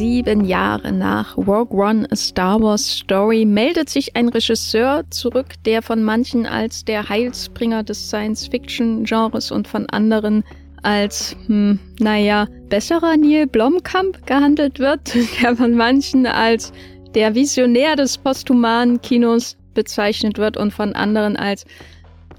sieben Jahre nach Rogue One A Star Wars Story meldet sich ein Regisseur zurück, der von manchen als der Heilsbringer des Science-Fiction-Genres und von anderen als, hm, naja, besserer Neil Blomkamp gehandelt wird, der von manchen als der Visionär des posthumanen Kinos bezeichnet wird und von anderen als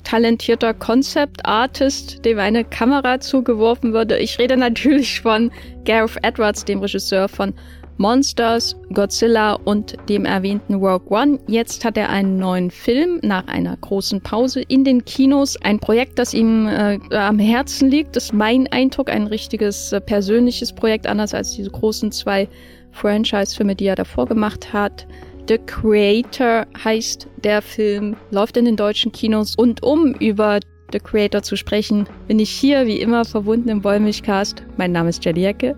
talentierter Concept Artist, dem eine Kamera zugeworfen würde. Ich rede natürlich von Gareth Edwards, dem Regisseur von Monsters, Godzilla und dem erwähnten Rogue One. Jetzt hat er einen neuen Film nach einer großen Pause in den Kinos. Ein Projekt, das ihm äh, am Herzen liegt, ist mein Eindruck. Ein richtiges äh, persönliches Projekt, anders als diese großen zwei Franchise-Filme, die er davor gemacht hat. The Creator heißt der Film, läuft in den deutschen Kinos. Und um über The Creator zu sprechen, bin ich hier wie immer verbunden im Wollmilchcast. Mein Name ist Jenny Ecke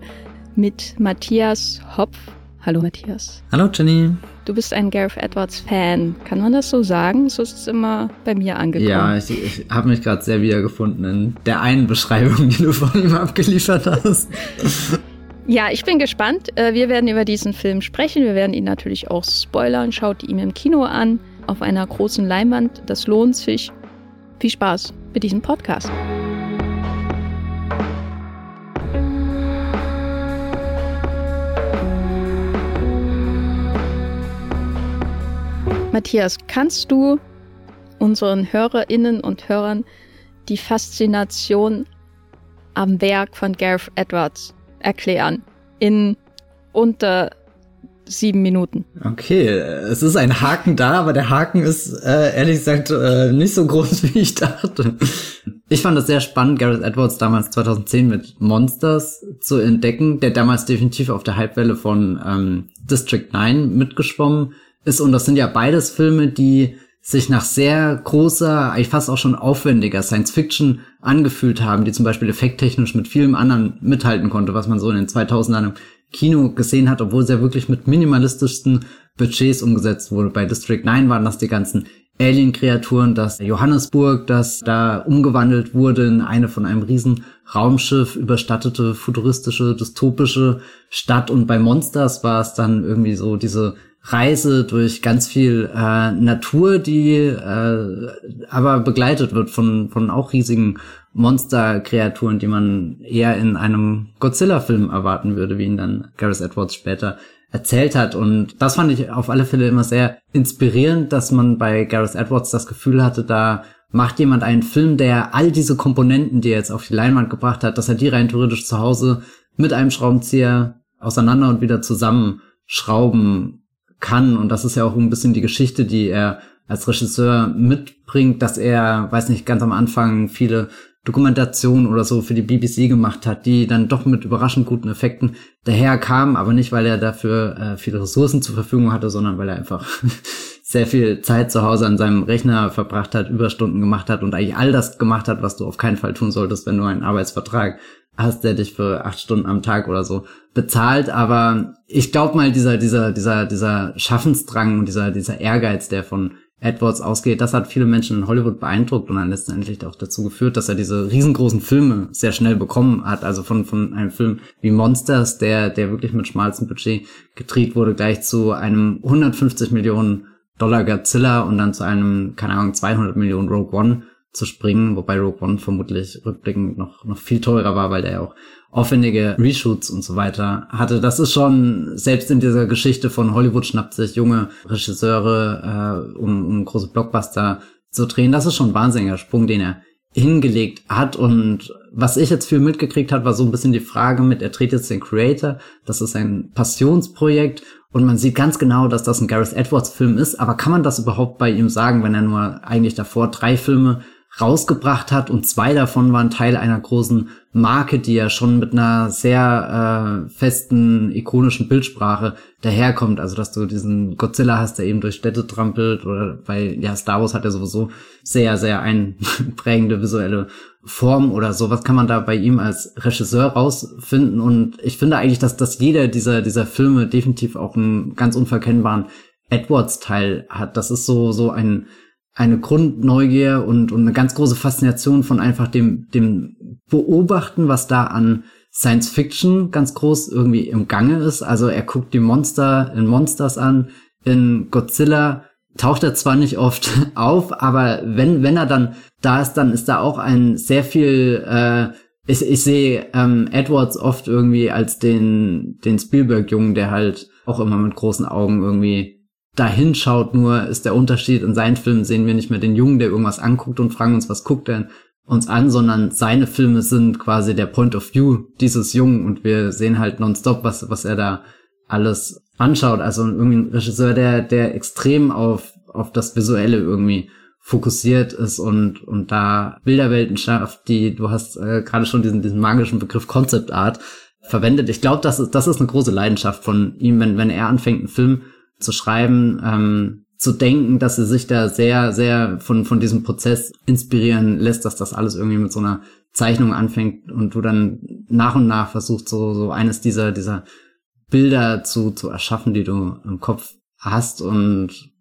mit Matthias Hopf. Hallo Matthias. Hallo Jenny. Du bist ein Gareth Edwards Fan. Kann man das so sagen? So ist es immer bei mir angekommen. Ja, ich, ich habe mich gerade sehr wiedergefunden in der einen Beschreibung, die du von ihm abgeliefert hast. Ja, ich bin gespannt. Äh, wir werden über diesen Film sprechen. Wir werden ihn natürlich auch spoilern. Schaut ihn im Kino an, auf einer großen Leinwand. Das lohnt sich. Viel Spaß mit diesem Podcast. Matthias, kannst du unseren Hörerinnen und Hörern die Faszination am Werk von Gareth Edwards erklären. In unter sieben Minuten. Okay, es ist ein Haken da, aber der Haken ist äh, ehrlich gesagt äh, nicht so groß, wie ich dachte. Ich fand es sehr spannend, Gareth Edwards damals 2010 mit Monsters zu entdecken, der damals definitiv auf der Hypewelle von ähm, District 9 mitgeschwommen ist. Und das sind ja beides Filme, die sich nach sehr großer, eigentlich fast auch schon aufwendiger Science Fiction angefühlt haben, die zum Beispiel effekttechnisch mit vielem anderen mithalten konnte, was man so in den 2000ern im Kino gesehen hat, obwohl es ja wirklich mit minimalistischsten Budgets umgesetzt wurde. Bei District 9 waren das die ganzen Alien-Kreaturen, das Johannesburg, das da umgewandelt wurde in eine von einem riesen Raumschiff überstattete, futuristische, dystopische Stadt. Und bei Monsters war es dann irgendwie so diese Reise durch ganz viel äh, Natur, die äh, aber begleitet wird von, von auch riesigen Monsterkreaturen, die man eher in einem Godzilla-Film erwarten würde, wie ihn dann Gareth Edwards später erzählt hat. Und das fand ich auf alle Fälle immer sehr inspirierend, dass man bei Gareth Edwards das Gefühl hatte, da macht jemand einen Film, der all diese Komponenten, die er jetzt auf die Leinwand gebracht hat, dass er die rein theoretisch zu Hause mit einem Schraubenzieher auseinander und wieder zusammenschrauben kann. Und das ist ja auch ein bisschen die Geschichte, die er als Regisseur mitbringt, dass er, weiß nicht, ganz am Anfang viele Dokumentationen oder so für die BBC gemacht hat, die dann doch mit überraschend guten Effekten daherkamen, aber nicht, weil er dafür äh, viele Ressourcen zur Verfügung hatte, sondern weil er einfach sehr viel Zeit zu Hause an seinem Rechner verbracht hat, Überstunden gemacht hat und eigentlich all das gemacht hat, was du auf keinen Fall tun solltest, wenn du einen Arbeitsvertrag hast, der dich für acht Stunden am Tag oder so bezahlt. Aber ich glaube mal, dieser, dieser, dieser, dieser Schaffensdrang und dieser, dieser Ehrgeiz, der von Edwards ausgeht, das hat viele Menschen in Hollywood beeindruckt und dann letztendlich auch dazu geführt, dass er diese riesengroßen Filme sehr schnell bekommen hat. Also von, von einem Film wie Monsters, der, der wirklich mit schmalstem Budget gedreht wurde, gleich zu einem 150 Millionen Dollar Godzilla und dann zu einem, keine Ahnung, 200 Millionen Rogue One zu springen, wobei Rogue One vermutlich rückblickend noch, noch viel teurer war, weil der ja auch aufwendige Reshoots und so weiter hatte. Das ist schon, selbst in dieser Geschichte von Hollywood schnappt sich junge Regisseure, äh, um, um große Blockbuster zu drehen. Das ist schon ein wahnsinniger Sprung, den er hingelegt hat. Und was ich jetzt viel mitgekriegt hat, war so ein bisschen die Frage mit, er dreht jetzt den Creator. Das ist ein Passionsprojekt. Und man sieht ganz genau, dass das ein Gareth Edwards Film ist. Aber kann man das überhaupt bei ihm sagen, wenn er nur eigentlich davor drei Filme rausgebracht hat und zwei davon waren Teil einer großen Marke, die ja schon mit einer sehr äh, festen, ikonischen Bildsprache daherkommt. Also, dass du diesen Godzilla hast, der eben durch Städte trampelt oder bei, ja, Star Wars hat ja sowieso sehr, sehr einprägende visuelle Form oder so. Was kann man da bei ihm als Regisseur rausfinden? Und ich finde eigentlich, dass, dass jeder dieser, dieser Filme definitiv auch einen ganz unverkennbaren Edwards-Teil hat. Das ist so, so ein, eine Grundneugier und, und eine ganz große Faszination von einfach dem, dem Beobachten, was da an Science Fiction ganz groß irgendwie im Gange ist. Also er guckt die Monster in Monsters an, in Godzilla taucht er zwar nicht oft auf, aber wenn, wenn er dann da ist, dann ist da auch ein sehr viel, äh, ich, ich sehe ähm, Edwards oft irgendwie als den, den Spielberg-Jungen, der halt auch immer mit großen Augen irgendwie da hinschaut, nur ist der Unterschied, in seinen Filmen sehen wir nicht mehr den Jungen, der irgendwas anguckt und fragen uns, was guckt er uns an, sondern seine Filme sind quasi der Point of View dieses Jungen und wir sehen halt nonstop, was, was er da alles anschaut. Also irgendwie ein Regisseur, der, der extrem auf, auf das Visuelle irgendwie fokussiert ist und, und da Bilderwelten schafft, die, du hast äh, gerade schon diesen, diesen magischen Begriff Concept Art verwendet. Ich glaube, das ist, das ist eine große Leidenschaft von ihm, wenn, wenn er anfängt, einen Film zu schreiben, ähm, zu denken, dass er sich da sehr, sehr von, von diesem Prozess inspirieren lässt, dass das alles irgendwie mit so einer Zeichnung anfängt und du dann nach und nach versuchst, so, so eines dieser, dieser Bilder zu, zu erschaffen, die du im Kopf hast und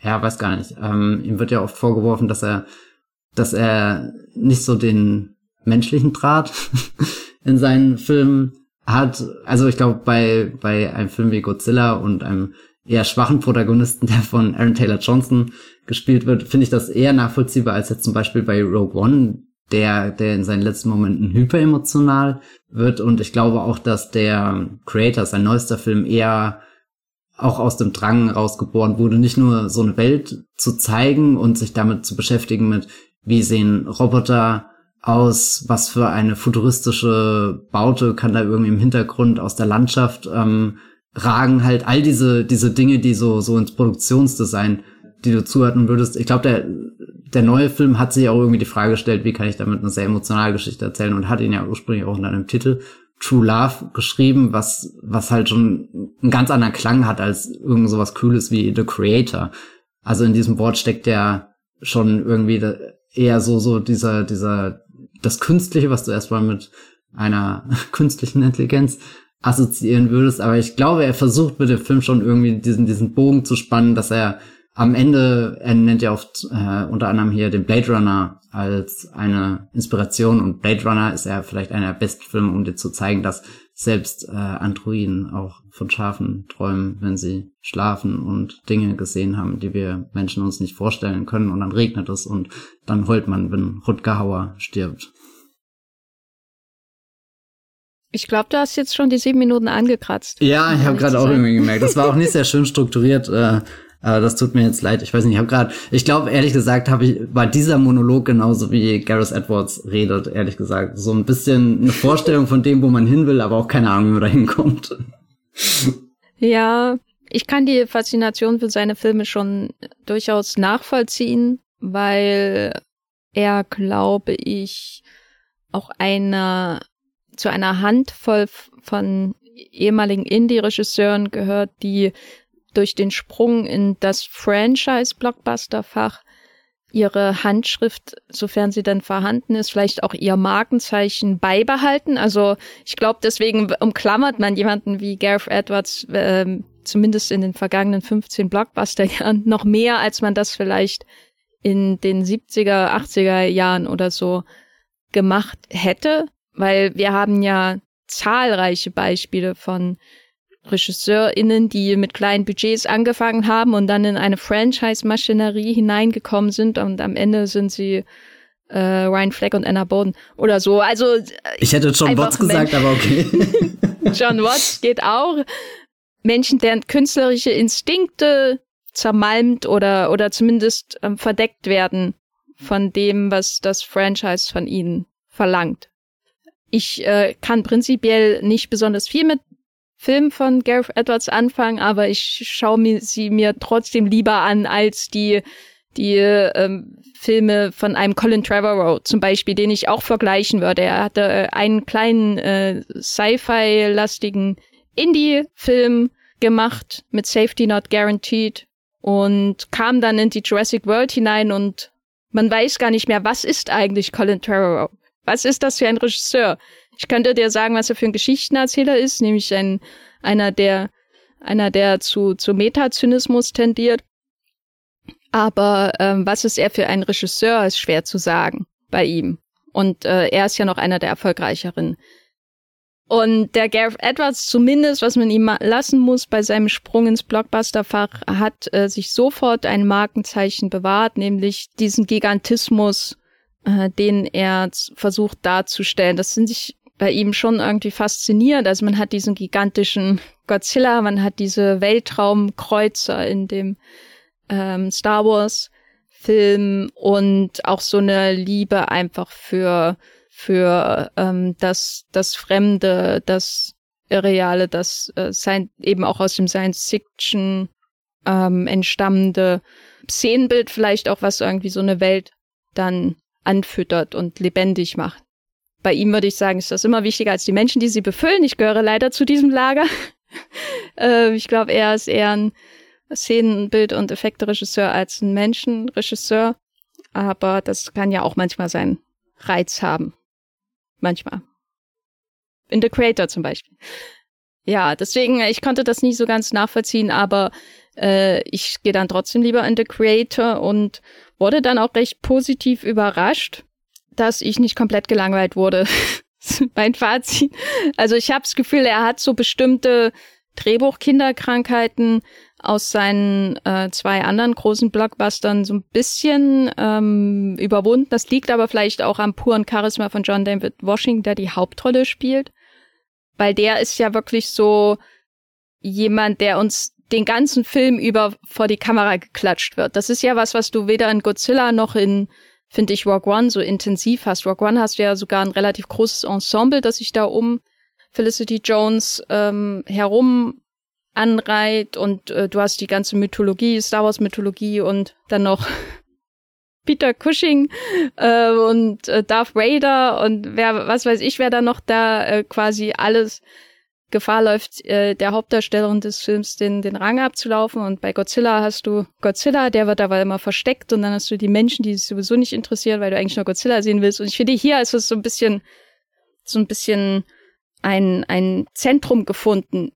ja, weiß gar nicht. Ähm, ihm wird ja oft vorgeworfen, dass er, dass er nicht so den menschlichen Draht in seinen Filmen hat. Also ich glaube, bei, bei einem Film wie Godzilla und einem eher schwachen Protagonisten, der von Aaron Taylor Johnson gespielt wird, finde ich das eher nachvollziehbar als jetzt zum Beispiel bei Rogue One, der, der in seinen letzten Momenten hyperemotional wird. Und ich glaube auch, dass der Creator, sein neuester Film, eher auch aus dem Drang rausgeboren wurde, nicht nur so eine Welt zu zeigen und sich damit zu beschäftigen mit, wie sehen Roboter aus, was für eine futuristische Baute kann da irgendwie im Hintergrund aus der Landschaft ähm, ragen, halt all diese, diese Dinge, die so, so ins Produktionsdesign, die du zuhören würdest. Ich glaube, der, der neue Film hat sich auch irgendwie die Frage gestellt, wie kann ich damit eine sehr emotionale Geschichte erzählen und hat ihn ja ursprünglich auch in einem Titel True Love geschrieben, was, was halt schon einen ganz anderen Klang hat als irgend sowas Cooles wie The Creator. Also in diesem Wort steckt ja schon irgendwie eher so, so dieser, dieser, das Künstliche, was du erstmal mit einer künstlichen Intelligenz assoziieren würdest. Aber ich glaube, er versucht mit dem Film schon irgendwie diesen, diesen Bogen zu spannen, dass er am Ende, er nennt ja oft äh, unter anderem hier den Blade Runner als eine Inspiration und Blade Runner ist ja vielleicht einer der besten Filme, um dir zu zeigen, dass selbst äh, Androiden auch von Schafen träumen, wenn sie schlafen und Dinge gesehen haben, die wir Menschen uns nicht vorstellen können und dann regnet es und dann heult man, wenn Rutger Hauer stirbt. Ich glaube, du hast jetzt schon die sieben Minuten angekratzt. Ja, ich habe gerade auch irgendwie gemerkt. Das war auch nicht sehr schön strukturiert. Äh, aber das tut mir jetzt leid. Ich weiß nicht, ich habe gerade, ich glaube, ehrlich gesagt, habe ich, war dieser Monolog genauso wie Gareth Edwards redet, ehrlich gesagt. So ein bisschen eine Vorstellung von dem, wo man hin will, aber auch keine Ahnung, wo da hinkommt. Ja, ich kann die Faszination für seine Filme schon durchaus nachvollziehen, weil er, glaube ich, auch einer zu einer Handvoll von ehemaligen Indie-Regisseuren gehört, die durch den Sprung in das Franchise-Blockbuster-Fach ihre Handschrift, sofern sie dann vorhanden ist, vielleicht auch ihr Markenzeichen beibehalten. Also ich glaube, deswegen umklammert man jemanden wie Gareth Edwards äh, zumindest in den vergangenen 15 Blockbuster-Jahren noch mehr, als man das vielleicht in den 70er, 80er Jahren oder so gemacht hätte, weil wir haben ja zahlreiche Beispiele von RegisseurInnen, die mit kleinen Budgets angefangen haben und dann in eine Franchise-Maschinerie hineingekommen sind und am Ende sind sie äh, Ryan Fleck und Anna Boden oder so. Also äh, ich hätte John Watts gesagt, aber okay. John Watts geht auch. Menschen, deren künstlerische Instinkte zermalmt oder oder zumindest ähm, verdeckt werden von dem, was das Franchise von ihnen verlangt. Ich äh, kann prinzipiell nicht besonders viel mit Film von Gareth Edwards anfangen, aber ich schaue mir sie mir trotzdem lieber an als die die ähm, Filme von einem Colin Trevorrow zum Beispiel, den ich auch vergleichen würde. Er hatte äh, einen kleinen äh, Sci-Fi-lastigen Indie-Film gemacht mit Safety Not Guaranteed und kam dann in die Jurassic World hinein und man weiß gar nicht mehr, was ist eigentlich Colin Trevorrow? Was ist das für ein Regisseur? Ich könnte dir sagen, was er für ein Geschichtenerzähler ist, nämlich ein, einer, der, einer, der zu, zu Metazynismus tendiert. Aber ähm, was ist er für ein Regisseur, ist schwer zu sagen bei ihm. Und äh, er ist ja noch einer der erfolgreicheren Und der Gareth Edwards zumindest, was man ihm lassen muss bei seinem Sprung ins Blockbusterfach, hat äh, sich sofort ein Markenzeichen bewahrt, nämlich diesen Gigantismus, äh, den er versucht darzustellen. Das sind sich bei ihm schon irgendwie faszinierend. Also man hat diesen gigantischen Godzilla, man hat diese Weltraumkreuzer in dem ähm, Star Wars Film und auch so eine Liebe einfach für für ähm, das, das Fremde, das Irreale, das äh, sein, eben auch aus dem Science Fiction ähm, entstammende Szenenbild vielleicht auch, was irgendwie so eine Welt dann anfüttert und lebendig macht. Bei ihm würde ich sagen, ist das immer wichtiger als die Menschen, die sie befüllen. Ich gehöre leider zu diesem Lager. äh, ich glaube, er ist eher ein Szenenbild- und Effekteregisseur als ein Menschenregisseur. Aber das kann ja auch manchmal seinen Reiz haben. Manchmal. In The Creator zum Beispiel. Ja, deswegen, ich konnte das nie so ganz nachvollziehen, aber äh, ich gehe dann trotzdem lieber in The Creator und wurde dann auch recht positiv überrascht, dass ich nicht komplett gelangweilt wurde. mein Fazit. Also ich habe das Gefühl, er hat so bestimmte Drehbuchkinderkrankheiten aus seinen äh, zwei anderen großen Blockbustern so ein bisschen ähm, überwunden. Das liegt aber vielleicht auch am puren Charisma von John David Washington, der die Hauptrolle spielt. Weil der ist ja wirklich so jemand, der uns den ganzen Film über vor die Kamera geklatscht wird. Das ist ja was, was du weder in Godzilla noch in, finde ich, Rogue One so intensiv hast. Rogue One hast du ja sogar ein relativ großes Ensemble, das sich da um Felicity Jones ähm, herum anreiht und äh, du hast die ganze Mythologie, Star Wars Mythologie und dann noch Peter Cushing äh, und äh, Darth Vader und wer, was weiß ich, wer da noch da äh, quasi alles Gefahr läuft, äh, der Hauptdarstellerin des Films den, den Rang abzulaufen. Und bei Godzilla hast du Godzilla, der wird aber immer versteckt und dann hast du die Menschen, die sich sowieso nicht interessieren, weil du eigentlich nur Godzilla sehen willst. Und ich finde, hier ist es so ein bisschen, so ein bisschen ein, ein Zentrum gefunden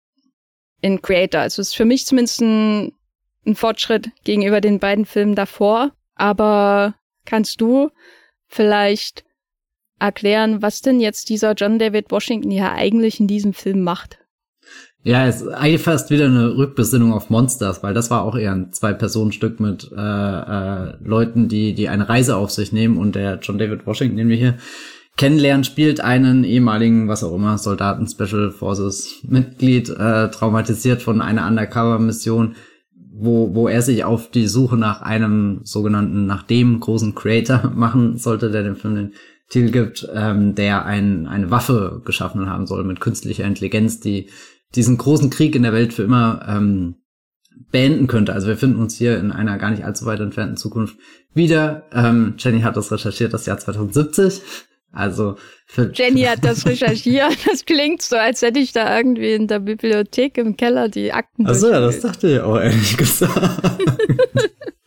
in Creator. Also es ist für mich zumindest ein, ein Fortschritt gegenüber den beiden Filmen davor. Aber kannst du vielleicht erklären, was denn jetzt dieser John David Washington ja eigentlich in diesem Film macht? Ja, es ist fast wieder eine Rückbesinnung auf Monsters, weil das war auch eher ein Zwei-Personen-Stück mit äh, äh, Leuten, die, die eine Reise auf sich nehmen und der John David Washington, den wir hier kennenlernen, spielt einen ehemaligen, was auch immer, Soldaten Special Forces Mitglied, äh, traumatisiert von einer Undercover-Mission, wo, wo er sich auf die Suche nach einem sogenannten, nach dem großen Creator machen sollte, der dem Film den Titel gibt, ähm, der ein, eine Waffe geschaffen haben soll mit künstlicher Intelligenz, die diesen großen Krieg in der Welt für immer ähm, beenden könnte. Also wir finden uns hier in einer gar nicht allzu weit entfernten Zukunft wieder. Ähm, Jenny hat das recherchiert, das Jahr 2070. Also für Jenny hat das recherchiert. Das klingt so, als hätte ich da irgendwie in der Bibliothek im Keller die Akten. Achso, ja, das dachte ich auch ehrlich gesagt.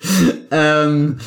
ähm,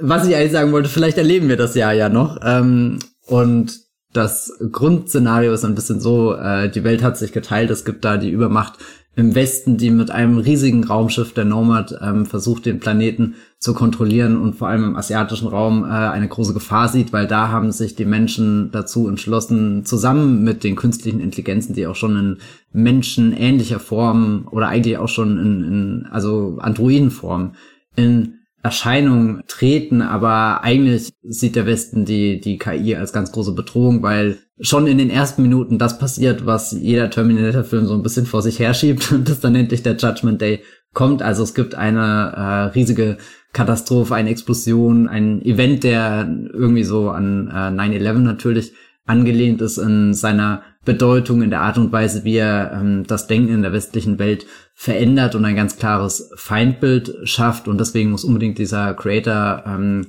was ich eigentlich sagen wollte, vielleicht erleben wir das Jahr ja noch. Ähm, und das Grundszenario ist ein bisschen so, äh, die Welt hat sich geteilt, es gibt da die Übermacht im Westen, die mit einem riesigen Raumschiff der Nomad ähm, versucht, den Planeten zu kontrollieren und vor allem im asiatischen Raum äh, eine große Gefahr sieht, weil da haben sich die Menschen dazu entschlossen, zusammen mit den künstlichen Intelligenzen, die auch schon in menschenähnlicher Form oder eigentlich auch schon in, in also Androidenform in Erscheinung treten, aber eigentlich sieht der Westen die, die KI als ganz große Bedrohung, weil schon in den ersten Minuten das passiert, was jeder Terminator-Film so ein bisschen vor sich herschiebt und das dann endlich der Judgment Day kommt. Also es gibt eine äh, riesige Katastrophe, eine Explosion, ein Event, der irgendwie so an äh, 9-11 natürlich angelehnt ist in seiner Bedeutung, in der Art und Weise, wie er ähm, das Denken in der westlichen Welt verändert und ein ganz klares Feindbild schafft. Und deswegen muss unbedingt dieser Creator ähm,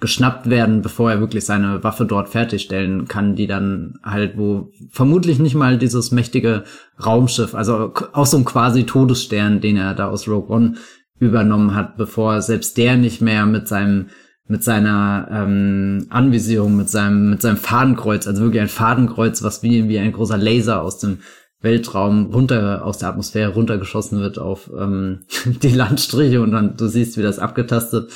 geschnappt werden, bevor er wirklich seine Waffe dort fertigstellen kann, die dann halt, wo vermutlich nicht mal dieses mächtige Raumschiff, also auch so ein quasi Todesstern, den er da aus Rogue One übernommen hat, bevor selbst der nicht mehr mit seinem mit seiner ähm, Anvisierung, mit seinem, mit seinem Fadenkreuz, also wirklich ein Fadenkreuz, was wie, wie ein großer Laser aus dem Weltraum runter, aus der Atmosphäre runtergeschossen wird auf ähm, die Landstriche und dann du siehst, wie das abgetastet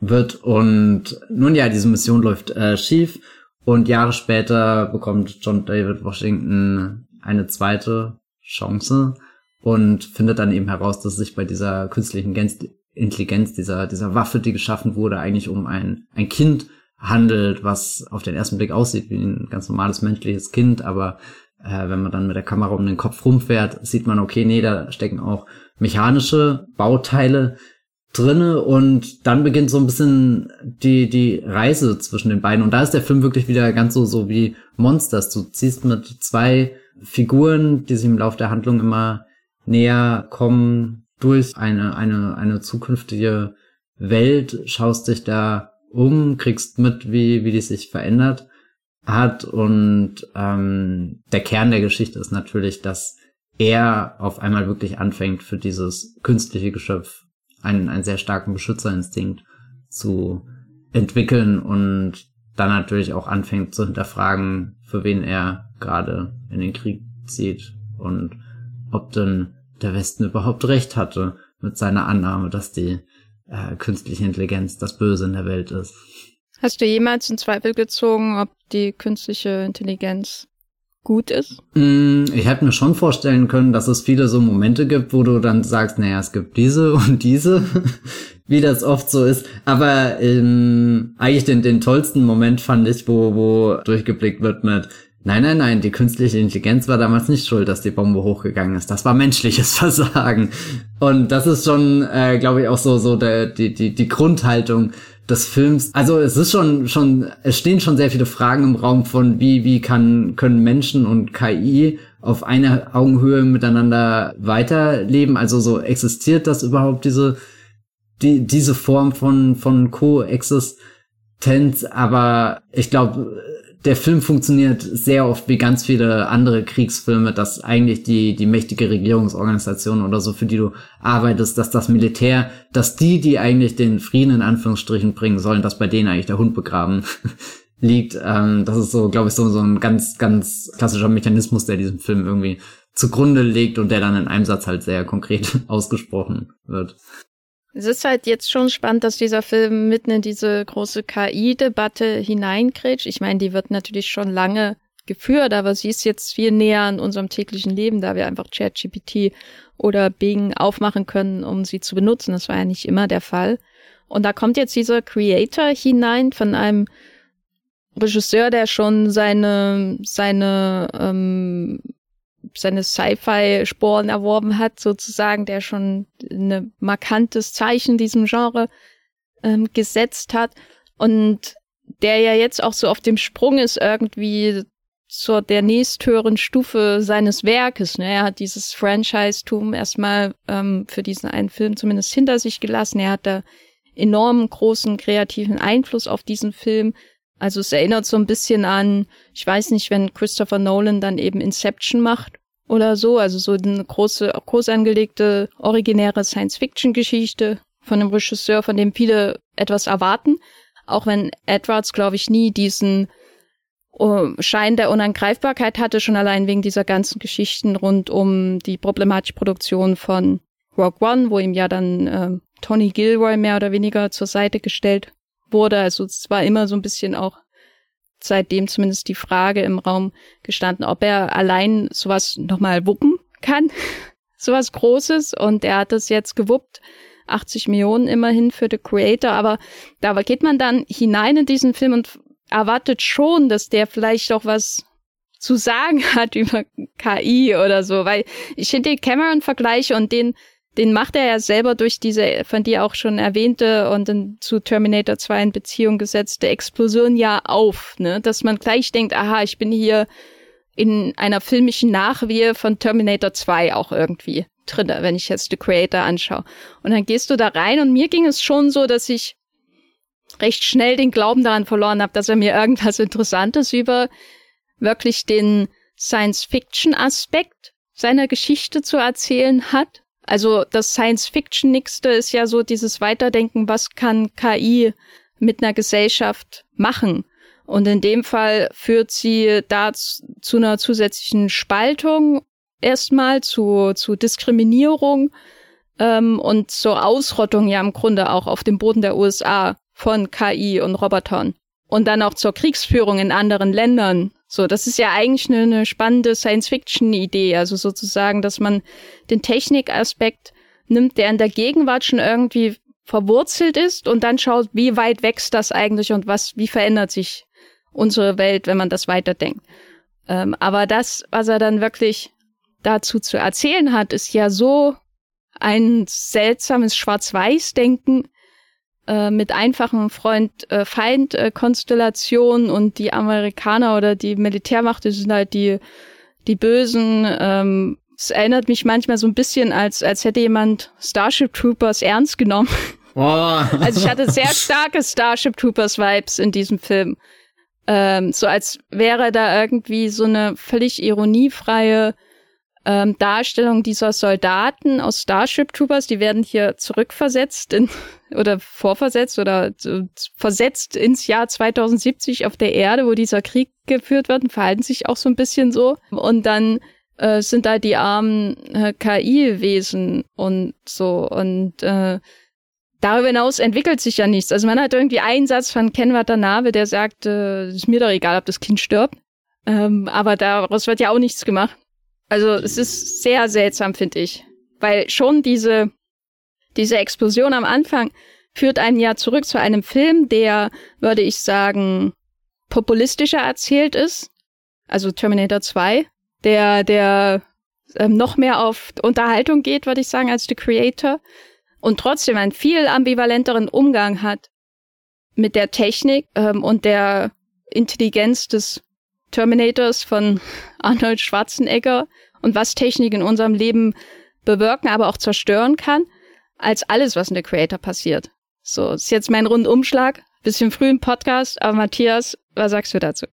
wird. Und nun ja, diese Mission läuft äh, schief Und Jahre später bekommt John David Washington eine zweite Chance und findet dann eben heraus, dass sich bei dieser künstlichen Intelligenz, dieser, dieser Waffe, die geschaffen wurde, eigentlich um ein, ein Kind handelt, was auf den ersten Blick aussieht wie ein ganz normales menschliches Kind, aber äh, wenn man dann mit der Kamera um den Kopf rumfährt, sieht man, okay, nee, da stecken auch mechanische Bauteile drinne und dann beginnt so ein bisschen die die Reise zwischen den beiden und da ist der Film wirklich wieder ganz so so wie Monsters. Du ziehst mit zwei Figuren, die sich im Laufe der Handlung immer näher kommen, durch eine eine eine zukünftige Welt, schaust dich da um, kriegst mit, wie wie die sich verändert hat. Und ähm, der Kern der Geschichte ist natürlich, dass er auf einmal wirklich anfängt für dieses künstliche Geschöpf einen, einen sehr starken Beschützerinstinkt zu entwickeln und dann natürlich auch anfängt zu hinterfragen, für wen er gerade in den Krieg zieht und ob denn der Westen überhaupt recht hatte mit seiner Annahme, dass die äh, künstliche Intelligenz das Böse in der Welt ist. Hast du jemals in Zweifel gezogen, ob die künstliche Intelligenz gut ist? Mm, ich hätte mir schon vorstellen können, dass es viele so Momente gibt, wo du dann sagst, naja, es gibt diese und diese, wie das oft so ist. Aber ähm, eigentlich den, den tollsten Moment fand ich, wo, wo durchgeblickt wird mit, Nein, nein, nein, die künstliche Intelligenz war damals nicht schuld, dass die Bombe hochgegangen ist. Das war menschliches Versagen. Und das ist schon, äh, glaube ich, auch so, so der, die, die, die Grundhaltung des Films. Also es ist schon, schon, es stehen schon sehr viele Fragen im Raum von wie, wie kann, können Menschen und KI auf einer Augenhöhe miteinander weiterleben? Also so existiert das überhaupt diese, die, diese Form von, von Koexistenz? Aber ich glaube, der Film funktioniert sehr oft wie ganz viele andere Kriegsfilme, dass eigentlich die, die mächtige Regierungsorganisation oder so, für die du arbeitest, dass das Militär, dass die, die eigentlich den Frieden in Anführungsstrichen bringen sollen, dass bei denen eigentlich der Hund begraben liegt. Ähm, das ist so, glaube ich, so, so ein ganz, ganz klassischer Mechanismus, der diesem Film irgendwie zugrunde legt und der dann in einem Satz halt sehr konkret ausgesprochen wird. Es ist halt jetzt schon spannend, dass dieser Film mitten in diese große KI-Debatte hineingrätscht. Ich meine, die wird natürlich schon lange geführt, aber sie ist jetzt viel näher an unserem täglichen Leben, da wir einfach ChatGPT oder Bing aufmachen können, um sie zu benutzen. Das war ja nicht immer der Fall. Und da kommt jetzt dieser Creator hinein von einem Regisseur, der schon seine, seine ähm, seine Sci-Fi-Sporen erworben hat, sozusagen, der schon ein markantes Zeichen diesem Genre ähm, gesetzt hat und der ja jetzt auch so auf dem Sprung ist irgendwie zur der nächsthöheren Stufe seines Werkes. Ne? Er hat dieses Franchise-Tum erstmal ähm, für diesen einen Film zumindest hinter sich gelassen. Er hat da enormen großen kreativen Einfluss auf diesen Film. Also es erinnert so ein bisschen an, ich weiß nicht, wenn Christopher Nolan dann eben Inception macht oder so, also so eine große, groß angelegte, originäre Science-Fiction-Geschichte von einem Regisseur, von dem viele etwas erwarten. Auch wenn Edwards, glaube ich, nie diesen uh, Schein der Unangreifbarkeit hatte, schon allein wegen dieser ganzen Geschichten rund um die problematische Produktion von Rock One, wo ihm ja dann äh, Tony Gilroy mehr oder weniger zur Seite gestellt wurde. Also es war immer so ein bisschen auch seitdem zumindest die Frage im Raum gestanden, ob er allein sowas nochmal wuppen kann. sowas Großes. Und er hat das jetzt gewuppt. 80 Millionen immerhin für The Creator. Aber da geht man dann hinein in diesen Film und erwartet schon, dass der vielleicht auch was zu sagen hat über KI oder so, weil ich finde den Cameron-Vergleich und den den macht er ja selber durch diese von dir auch schon erwähnte und dann zu Terminator 2 in Beziehung gesetzte Explosion ja auf, ne? Dass man gleich denkt, aha, ich bin hier in einer filmischen Nachwehe von Terminator 2 auch irgendwie drinne, wenn ich jetzt The Creator anschaue. Und dann gehst du da rein und mir ging es schon so, dass ich recht schnell den Glauben daran verloren habe, dass er mir irgendwas Interessantes über wirklich den Science-Fiction-Aspekt seiner Geschichte zu erzählen hat also das Science-Fiction-Nixte ist ja so dieses Weiterdenken, was kann KI mit einer Gesellschaft machen? Und in dem Fall führt sie da zu einer zusätzlichen Spaltung erstmal, zu, zu Diskriminierung ähm, und zur Ausrottung ja im Grunde auch auf dem Boden der USA von KI und Robotern und dann auch zur Kriegsführung in anderen Ländern. So, das ist ja eigentlich eine, eine spannende Science-Fiction-Idee, also sozusagen, dass man den Technikaspekt nimmt, der in der Gegenwart schon irgendwie verwurzelt ist und dann schaut, wie weit wächst das eigentlich und was, wie verändert sich unsere Welt, wenn man das weiterdenkt. Ähm, aber das, was er dann wirklich dazu zu erzählen hat, ist ja so ein seltsames Schwarz-Weiß-Denken, äh, mit einfachen Freund-Feind-Konstellationen und die Amerikaner oder die Militärmacht, die sind halt die, die Bösen. Ähm, es erinnert mich manchmal so ein bisschen, als, als hätte jemand Starship Troopers ernst genommen. Oh. Also ich hatte sehr starke Starship Troopers Vibes in diesem Film. Ähm, so als wäre da irgendwie so eine völlig ironiefreie ähm, Darstellung dieser Soldaten aus Starship Troopers, die werden hier zurückversetzt in, oder vorversetzt oder versetzt ins Jahr 2070 auf der Erde, wo dieser Krieg geführt wird und verhalten sich auch so ein bisschen so. Und dann äh, sind da die armen äh, KI-Wesen und so und äh, darüber hinaus entwickelt sich ja nichts. Also man hat irgendwie einen Satz von Ken Watanabe, der sagt, äh, ist mir doch egal, ob das Kind stirbt. Ähm, aber daraus wird ja auch nichts gemacht. Also es ist sehr seltsam, finde ich. Weil schon diese, diese Explosion am Anfang führt einen ja zurück zu einem Film, der, würde ich sagen, populistischer erzählt ist. Also Terminator 2, der, der ähm, noch mehr auf Unterhaltung geht, würde ich sagen, als The Creator. Und trotzdem einen viel ambivalenteren Umgang hat mit der Technik ähm, und der Intelligenz des Terminators von Arnold Schwarzenegger und was Technik in unserem Leben bewirken, aber auch zerstören kann, als alles, was in der Creator passiert. So, ist jetzt mein Rundumschlag. Bisschen früh im Podcast, aber Matthias, was sagst du dazu?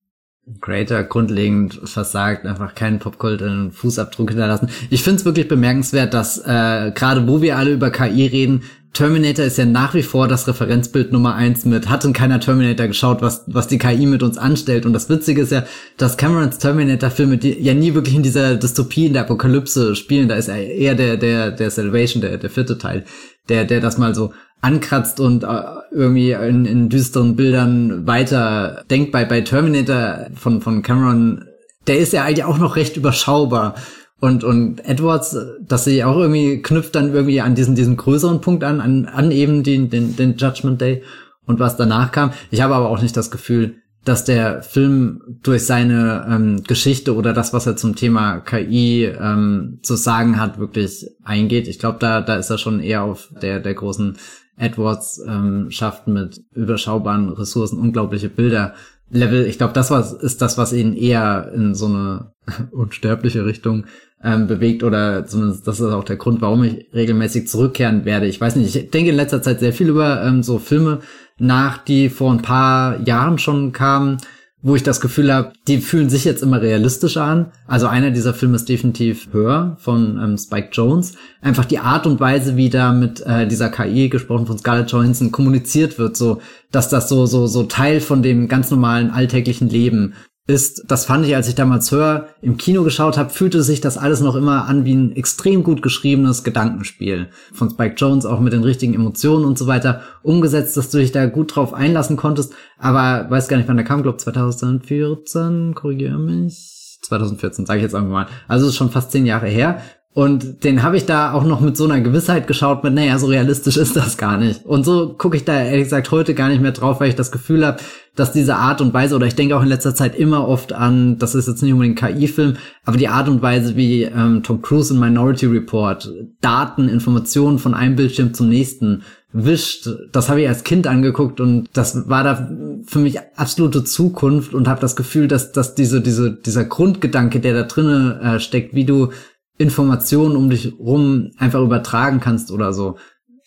Creator grundlegend versagt, einfach keinen Popkult einen Fußabdruck hinterlassen. Ich finde es wirklich bemerkenswert, dass äh, gerade wo wir alle über KI reden, Terminator ist ja nach wie vor das Referenzbild Nummer eins mit, hat in keiner Terminator geschaut, was, was die KI mit uns anstellt. Und das Witzige ist ja, dass Camerons Terminator-Filme ja nie wirklich in dieser Dystopie, in der Apokalypse spielen. Da ist eher der, der, der Salvation, der, der vierte Teil, der, der das mal so ankratzt und äh, irgendwie in, in düsteren Bildern weiter denkt. Bei, bei Terminator von, von Cameron, der ist ja eigentlich auch noch recht überschaubar. Und, und Edwards, dass sie auch irgendwie knüpft dann irgendwie an diesen, diesen größeren Punkt an, an, an eben den, den, den Judgment Day und was danach kam. Ich habe aber auch nicht das Gefühl, dass der Film durch seine ähm, Geschichte oder das, was er zum Thema KI ähm, zu sagen hat, wirklich eingeht. Ich glaube, da, da ist er schon eher auf der, der großen Edwards ähm, schafft mit überschaubaren Ressourcen unglaubliche Bilder Level. Ich glaube, das was, ist das, was ihn eher in so eine unsterbliche Richtung ähm, bewegt oder zumindest das ist auch der Grund, warum ich regelmäßig zurückkehren werde. Ich weiß nicht, ich denke in letzter Zeit sehr viel über ähm, so Filme nach, die vor ein paar Jahren schon kamen, wo ich das Gefühl habe, die fühlen sich jetzt immer realistischer an. Also einer dieser Filme ist definitiv Hör von ähm, Spike Jones. Einfach die Art und Weise, wie da mit äh, dieser KI gesprochen von Scarlett Johansson kommuniziert wird, so dass das so so so Teil von dem ganz normalen alltäglichen Leben ist, das fand ich, als ich damals Hör im Kino geschaut habe, fühlte sich das alles noch immer an wie ein extrem gut geschriebenes Gedankenspiel von Spike Jones, auch mit den richtigen Emotionen und so weiter umgesetzt, dass du dich da gut drauf einlassen konntest. Aber weiß gar nicht, wann der kam, glaube 2014, korrigiere mich. 2014, sage ich jetzt einfach mal. Also ist schon fast zehn Jahre her. Und den habe ich da auch noch mit so einer Gewissheit geschaut, mit, naja, so realistisch ist das gar nicht. Und so gucke ich da ehrlich gesagt heute gar nicht mehr drauf, weil ich das Gefühl habe, dass diese Art und Weise, oder ich denke auch in letzter Zeit immer oft an, das ist jetzt nicht unbedingt ein KI-Film, aber die Art und Weise, wie ähm, Tom Cruise in Minority Report Daten, Informationen von einem Bildschirm zum nächsten wischt, das habe ich als Kind angeguckt und das war da für mich absolute Zukunft und habe das Gefühl, dass, dass diese, diese, dieser Grundgedanke, der da drinnen äh, steckt, wie du Informationen um dich rum einfach übertragen kannst oder so.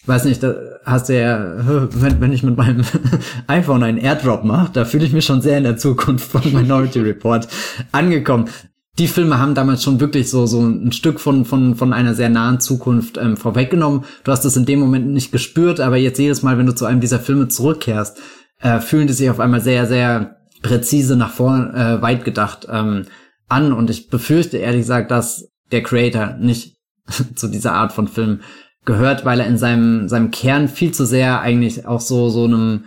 Weiß nicht, da hast du ja, wenn, wenn ich mit meinem iPhone einen Airdrop mache, da fühle ich mich schon sehr in der Zukunft von Minority Report angekommen. Die Filme haben damals schon wirklich so so ein Stück von von von einer sehr nahen Zukunft ähm, vorweggenommen. Du hast es in dem Moment nicht gespürt, aber jetzt jedes Mal, wenn du zu einem dieser Filme zurückkehrst, äh, fühlen die sich auf einmal sehr sehr präzise nach vorn äh, weit gedacht ähm, an. Und ich befürchte ehrlich gesagt, dass der Creator nicht zu dieser Art von Film gehört, weil er in seinem, seinem Kern viel zu sehr eigentlich auch so, so einem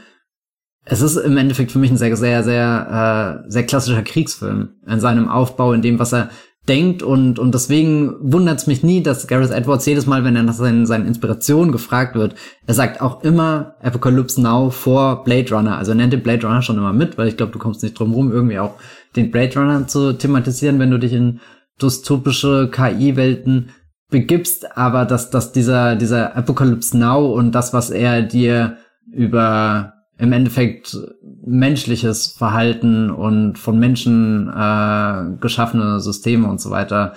es ist im Endeffekt für mich ein sehr, sehr, sehr, äh, sehr klassischer Kriegsfilm in seinem Aufbau, in dem, was er denkt und, und deswegen wundert es mich nie, dass Gareth Edwards jedes Mal, wenn er nach seinen, seinen Inspirationen gefragt wird, er sagt auch immer Apocalypse Now vor Blade Runner. Also er nennt den Blade Runner schon immer mit, weil ich glaube, du kommst nicht drum rum, irgendwie auch den Blade Runner zu thematisieren, wenn du dich in dystopische KI-Welten begibst, aber dass, dass dieser, dieser Apocalypse Now und das, was er dir über im Endeffekt menschliches Verhalten und von Menschen äh, geschaffene Systeme und so weiter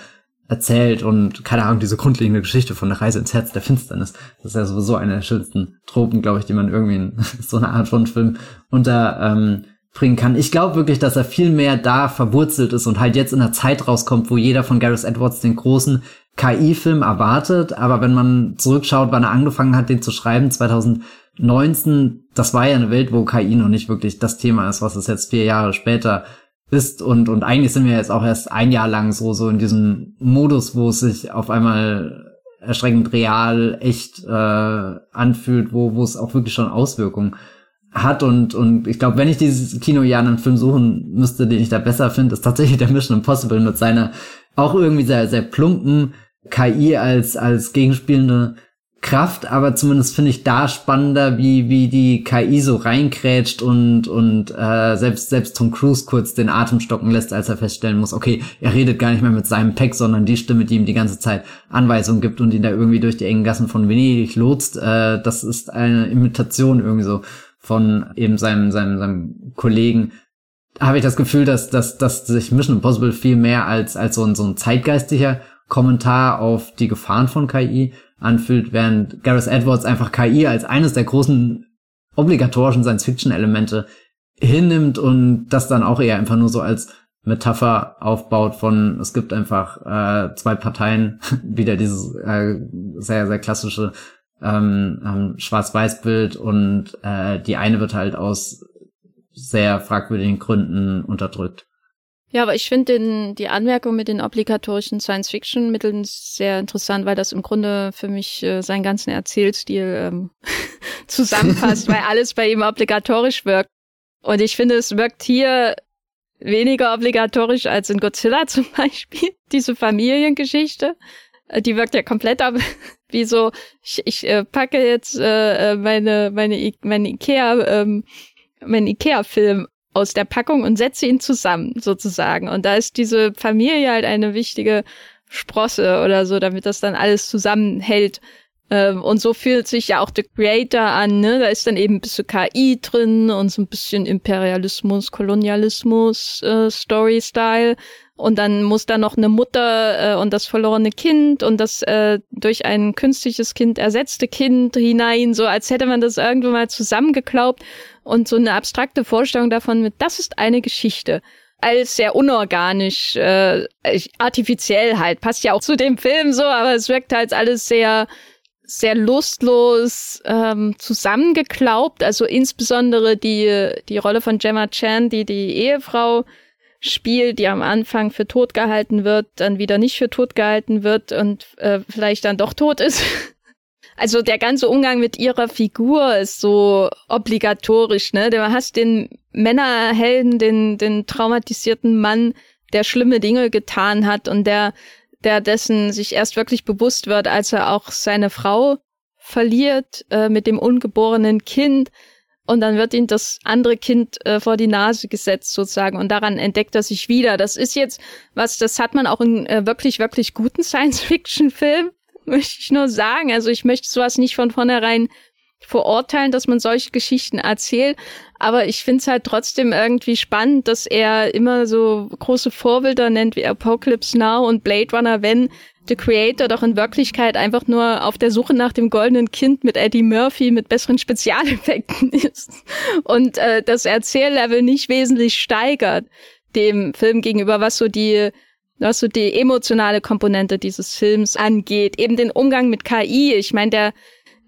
erzählt und keine Ahnung, diese grundlegende Geschichte von der Reise ins Herz der Finsternis. Das ist ja sowieso eine der schönsten Tropen, glaube ich, die man irgendwie in so einer Art von Film unter ähm, bringen kann. Ich glaube wirklich, dass er viel mehr da verwurzelt ist und halt jetzt in einer Zeit rauskommt, wo jeder von Gareth Edwards den großen KI-Film erwartet. Aber wenn man zurückschaut, wann er angefangen hat, den zu schreiben, 2019, das war ja eine Welt, wo KI noch nicht wirklich das Thema ist, was es jetzt vier Jahre später ist. Und, und eigentlich sind wir jetzt auch erst ein Jahr lang so, so in diesem Modus, wo es sich auf einmal erschreckend real, echt äh, anfühlt, wo, wo es auch wirklich schon Auswirkungen hat und und ich glaube, wenn ich dieses Kinojahr einen Film suchen müsste, den ich da besser finde, ist tatsächlich der Mission Impossible mit seiner auch irgendwie sehr sehr plumpen KI als als gegenspielende Kraft, aber zumindest finde ich da spannender, wie wie die KI so reinkrätscht und und äh, selbst selbst Tom Cruise kurz den Atem stocken lässt, als er feststellen muss, okay, er redet gar nicht mehr mit seinem Pack, sondern die Stimme, die ihm die ganze Zeit Anweisungen gibt und ihn da irgendwie durch die engen Gassen von Venedig lotst, äh, das ist eine Imitation irgendwie so von eben seinem, seinem, seinem Kollegen, habe ich das Gefühl, dass, dass, dass sich Mission Impossible viel mehr als, als so ein, so ein zeitgeistiger Kommentar auf die Gefahren von KI anfühlt, während Gareth Edwards einfach KI als eines der großen obligatorischen Science-Fiction-Elemente hinnimmt und das dann auch eher einfach nur so als Metapher aufbaut von, es gibt einfach äh, zwei Parteien, wieder dieses äh, sehr, sehr klassische ähm, Schwarz-Weiß-Bild und äh, die eine wird halt aus sehr fragwürdigen Gründen unterdrückt. Ja, aber ich finde die Anmerkung mit den obligatorischen Science-Fiction-Mitteln sehr interessant, weil das im Grunde für mich äh, seinen ganzen Erzählstil ähm, zusammenfasst, weil alles bei ihm obligatorisch wirkt. Und ich finde, es wirkt hier weniger obligatorisch als in Godzilla zum Beispiel, diese Familiengeschichte. Äh, die wirkt ja komplett ab, wie so, ich, ich äh, packe jetzt äh, äh meine, meine, I meine Ikea, ähm, meinen Ikea-Film aus der Packung und setze ihn zusammen, sozusagen. Und da ist diese Familie halt eine wichtige Sprosse oder so, damit das dann alles zusammenhält. Ähm, und so fühlt sich ja auch The Creator an, ne? Da ist dann eben ein bisschen KI drin und so ein bisschen Imperialismus, Kolonialismus, äh, Story-Style. Und dann muss da noch eine Mutter äh, und das verlorene Kind und das äh, durch ein künstliches Kind ersetzte Kind hinein, so als hätte man das irgendwo mal zusammengeklaubt und so eine abstrakte Vorstellung davon mit, das ist eine Geschichte als sehr unorganisch, äh, artifiziell halt. Passt ja auch zu dem Film so, aber es wirkt halt alles sehr, sehr lustlos ähm, zusammengeklaubt. Also insbesondere die, die Rolle von Gemma Chan, die die Ehefrau Spiel, die am Anfang für tot gehalten wird, dann wieder nicht für tot gehalten wird und äh, vielleicht dann doch tot ist. Also der ganze Umgang mit ihrer Figur ist so obligatorisch, ne? Du hast den Männerhelden, den, den traumatisierten Mann, der schlimme Dinge getan hat und der, der dessen sich erst wirklich bewusst wird, als er auch seine Frau verliert äh, mit dem ungeborenen Kind und dann wird ihm das andere Kind äh, vor die Nase gesetzt sozusagen und daran entdeckt er sich wieder. Das ist jetzt was, das hat man auch in äh, wirklich, wirklich guten Science-Fiction-Filmen, möchte ich nur sagen. Also ich möchte sowas nicht von vornherein verurteilen, dass man solche Geschichten erzählt, aber ich finde es halt trotzdem irgendwie spannend, dass er immer so große Vorbilder nennt wie Apocalypse Now und Blade Runner, wenn The Creator doch in Wirklichkeit einfach nur auf der Suche nach dem goldenen Kind mit Eddie Murphy mit besseren Spezialeffekten ist und äh, das Erzähllevel nicht wesentlich steigert dem Film gegenüber, was so die was so die emotionale Komponente dieses Films angeht, eben den Umgang mit KI. Ich meine, der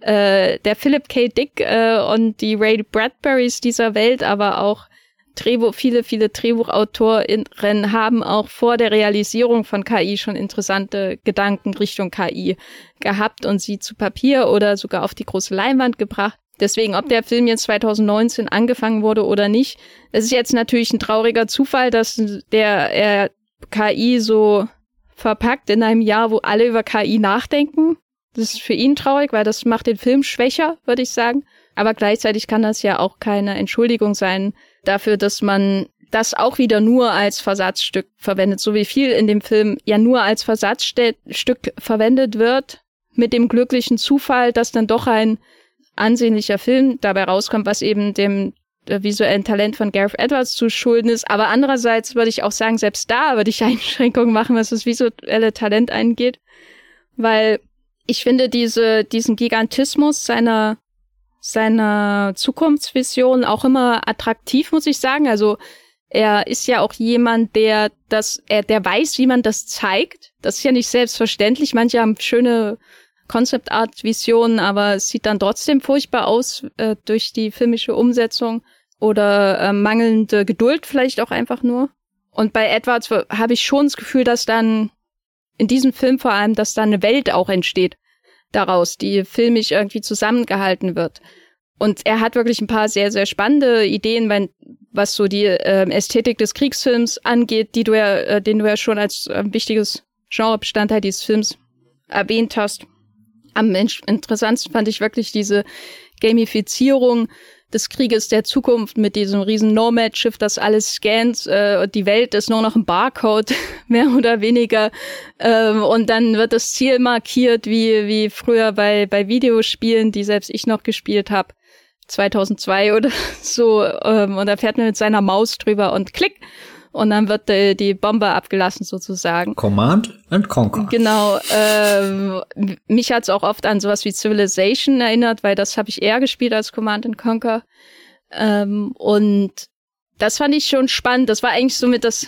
äh, der Philip K. Dick äh, und die Ray Bradburys dieser Welt, aber auch Drehbuch, viele, viele Drehbuchautorinnen haben auch vor der Realisierung von KI schon interessante Gedanken Richtung KI gehabt und sie zu Papier oder sogar auf die große Leinwand gebracht. Deswegen, ob der Film jetzt 2019 angefangen wurde oder nicht, es ist jetzt natürlich ein trauriger Zufall, dass der er KI so verpackt in einem Jahr, wo alle über KI nachdenken. Das ist für ihn traurig, weil das macht den Film schwächer, würde ich sagen. Aber gleichzeitig kann das ja auch keine Entschuldigung sein dafür, dass man das auch wieder nur als Versatzstück verwendet, so wie viel in dem Film ja nur als Versatzstück verwendet wird, mit dem glücklichen Zufall, dass dann doch ein ansehnlicher Film dabei rauskommt, was eben dem visuellen Talent von Gareth Edwards zu schulden ist. Aber andererseits würde ich auch sagen, selbst da würde ich Einschränkungen machen, was das visuelle Talent angeht, weil ich finde diese, diesen Gigantismus seiner, seiner Zukunftsvision auch immer attraktiv, muss ich sagen. Also er ist ja auch jemand, der das, er, der weiß, wie man das zeigt. Das ist ja nicht selbstverständlich. Manche haben schöne Concept Art Visionen, aber es sieht dann trotzdem furchtbar aus äh, durch die filmische Umsetzung oder äh, mangelnde Geduld vielleicht auch einfach nur. Und bei Edwards habe ich schon das Gefühl, dass dann in diesem Film vor allem, dass da eine Welt auch entsteht daraus, die filmisch irgendwie zusammengehalten wird. Und er hat wirklich ein paar sehr, sehr spannende Ideen, wenn, was so die äh, Ästhetik des Kriegsfilms angeht, die du ja, äh, den du ja schon als äh, wichtiges Genrebestandteil dieses Films erwähnt hast. Am interessantesten fand ich wirklich diese Gamifizierung des Krieges der Zukunft mit diesem riesen Nomad-Schiff, das alles scannt. Äh, die Welt ist nur noch ein Barcode, mehr oder weniger. Ähm, und dann wird das Ziel markiert, wie, wie früher bei, bei Videospielen, die selbst ich noch gespielt habe. 2002 oder so. Ähm, und da fährt man mit seiner Maus drüber und klick und dann wird die, die Bombe abgelassen sozusagen. Command and Conquer. Genau. Ähm, mich hat's auch oft an sowas wie Civilization erinnert, weil das habe ich eher gespielt als Command and Conquer. Ähm, und das fand ich schon spannend. Das war eigentlich somit das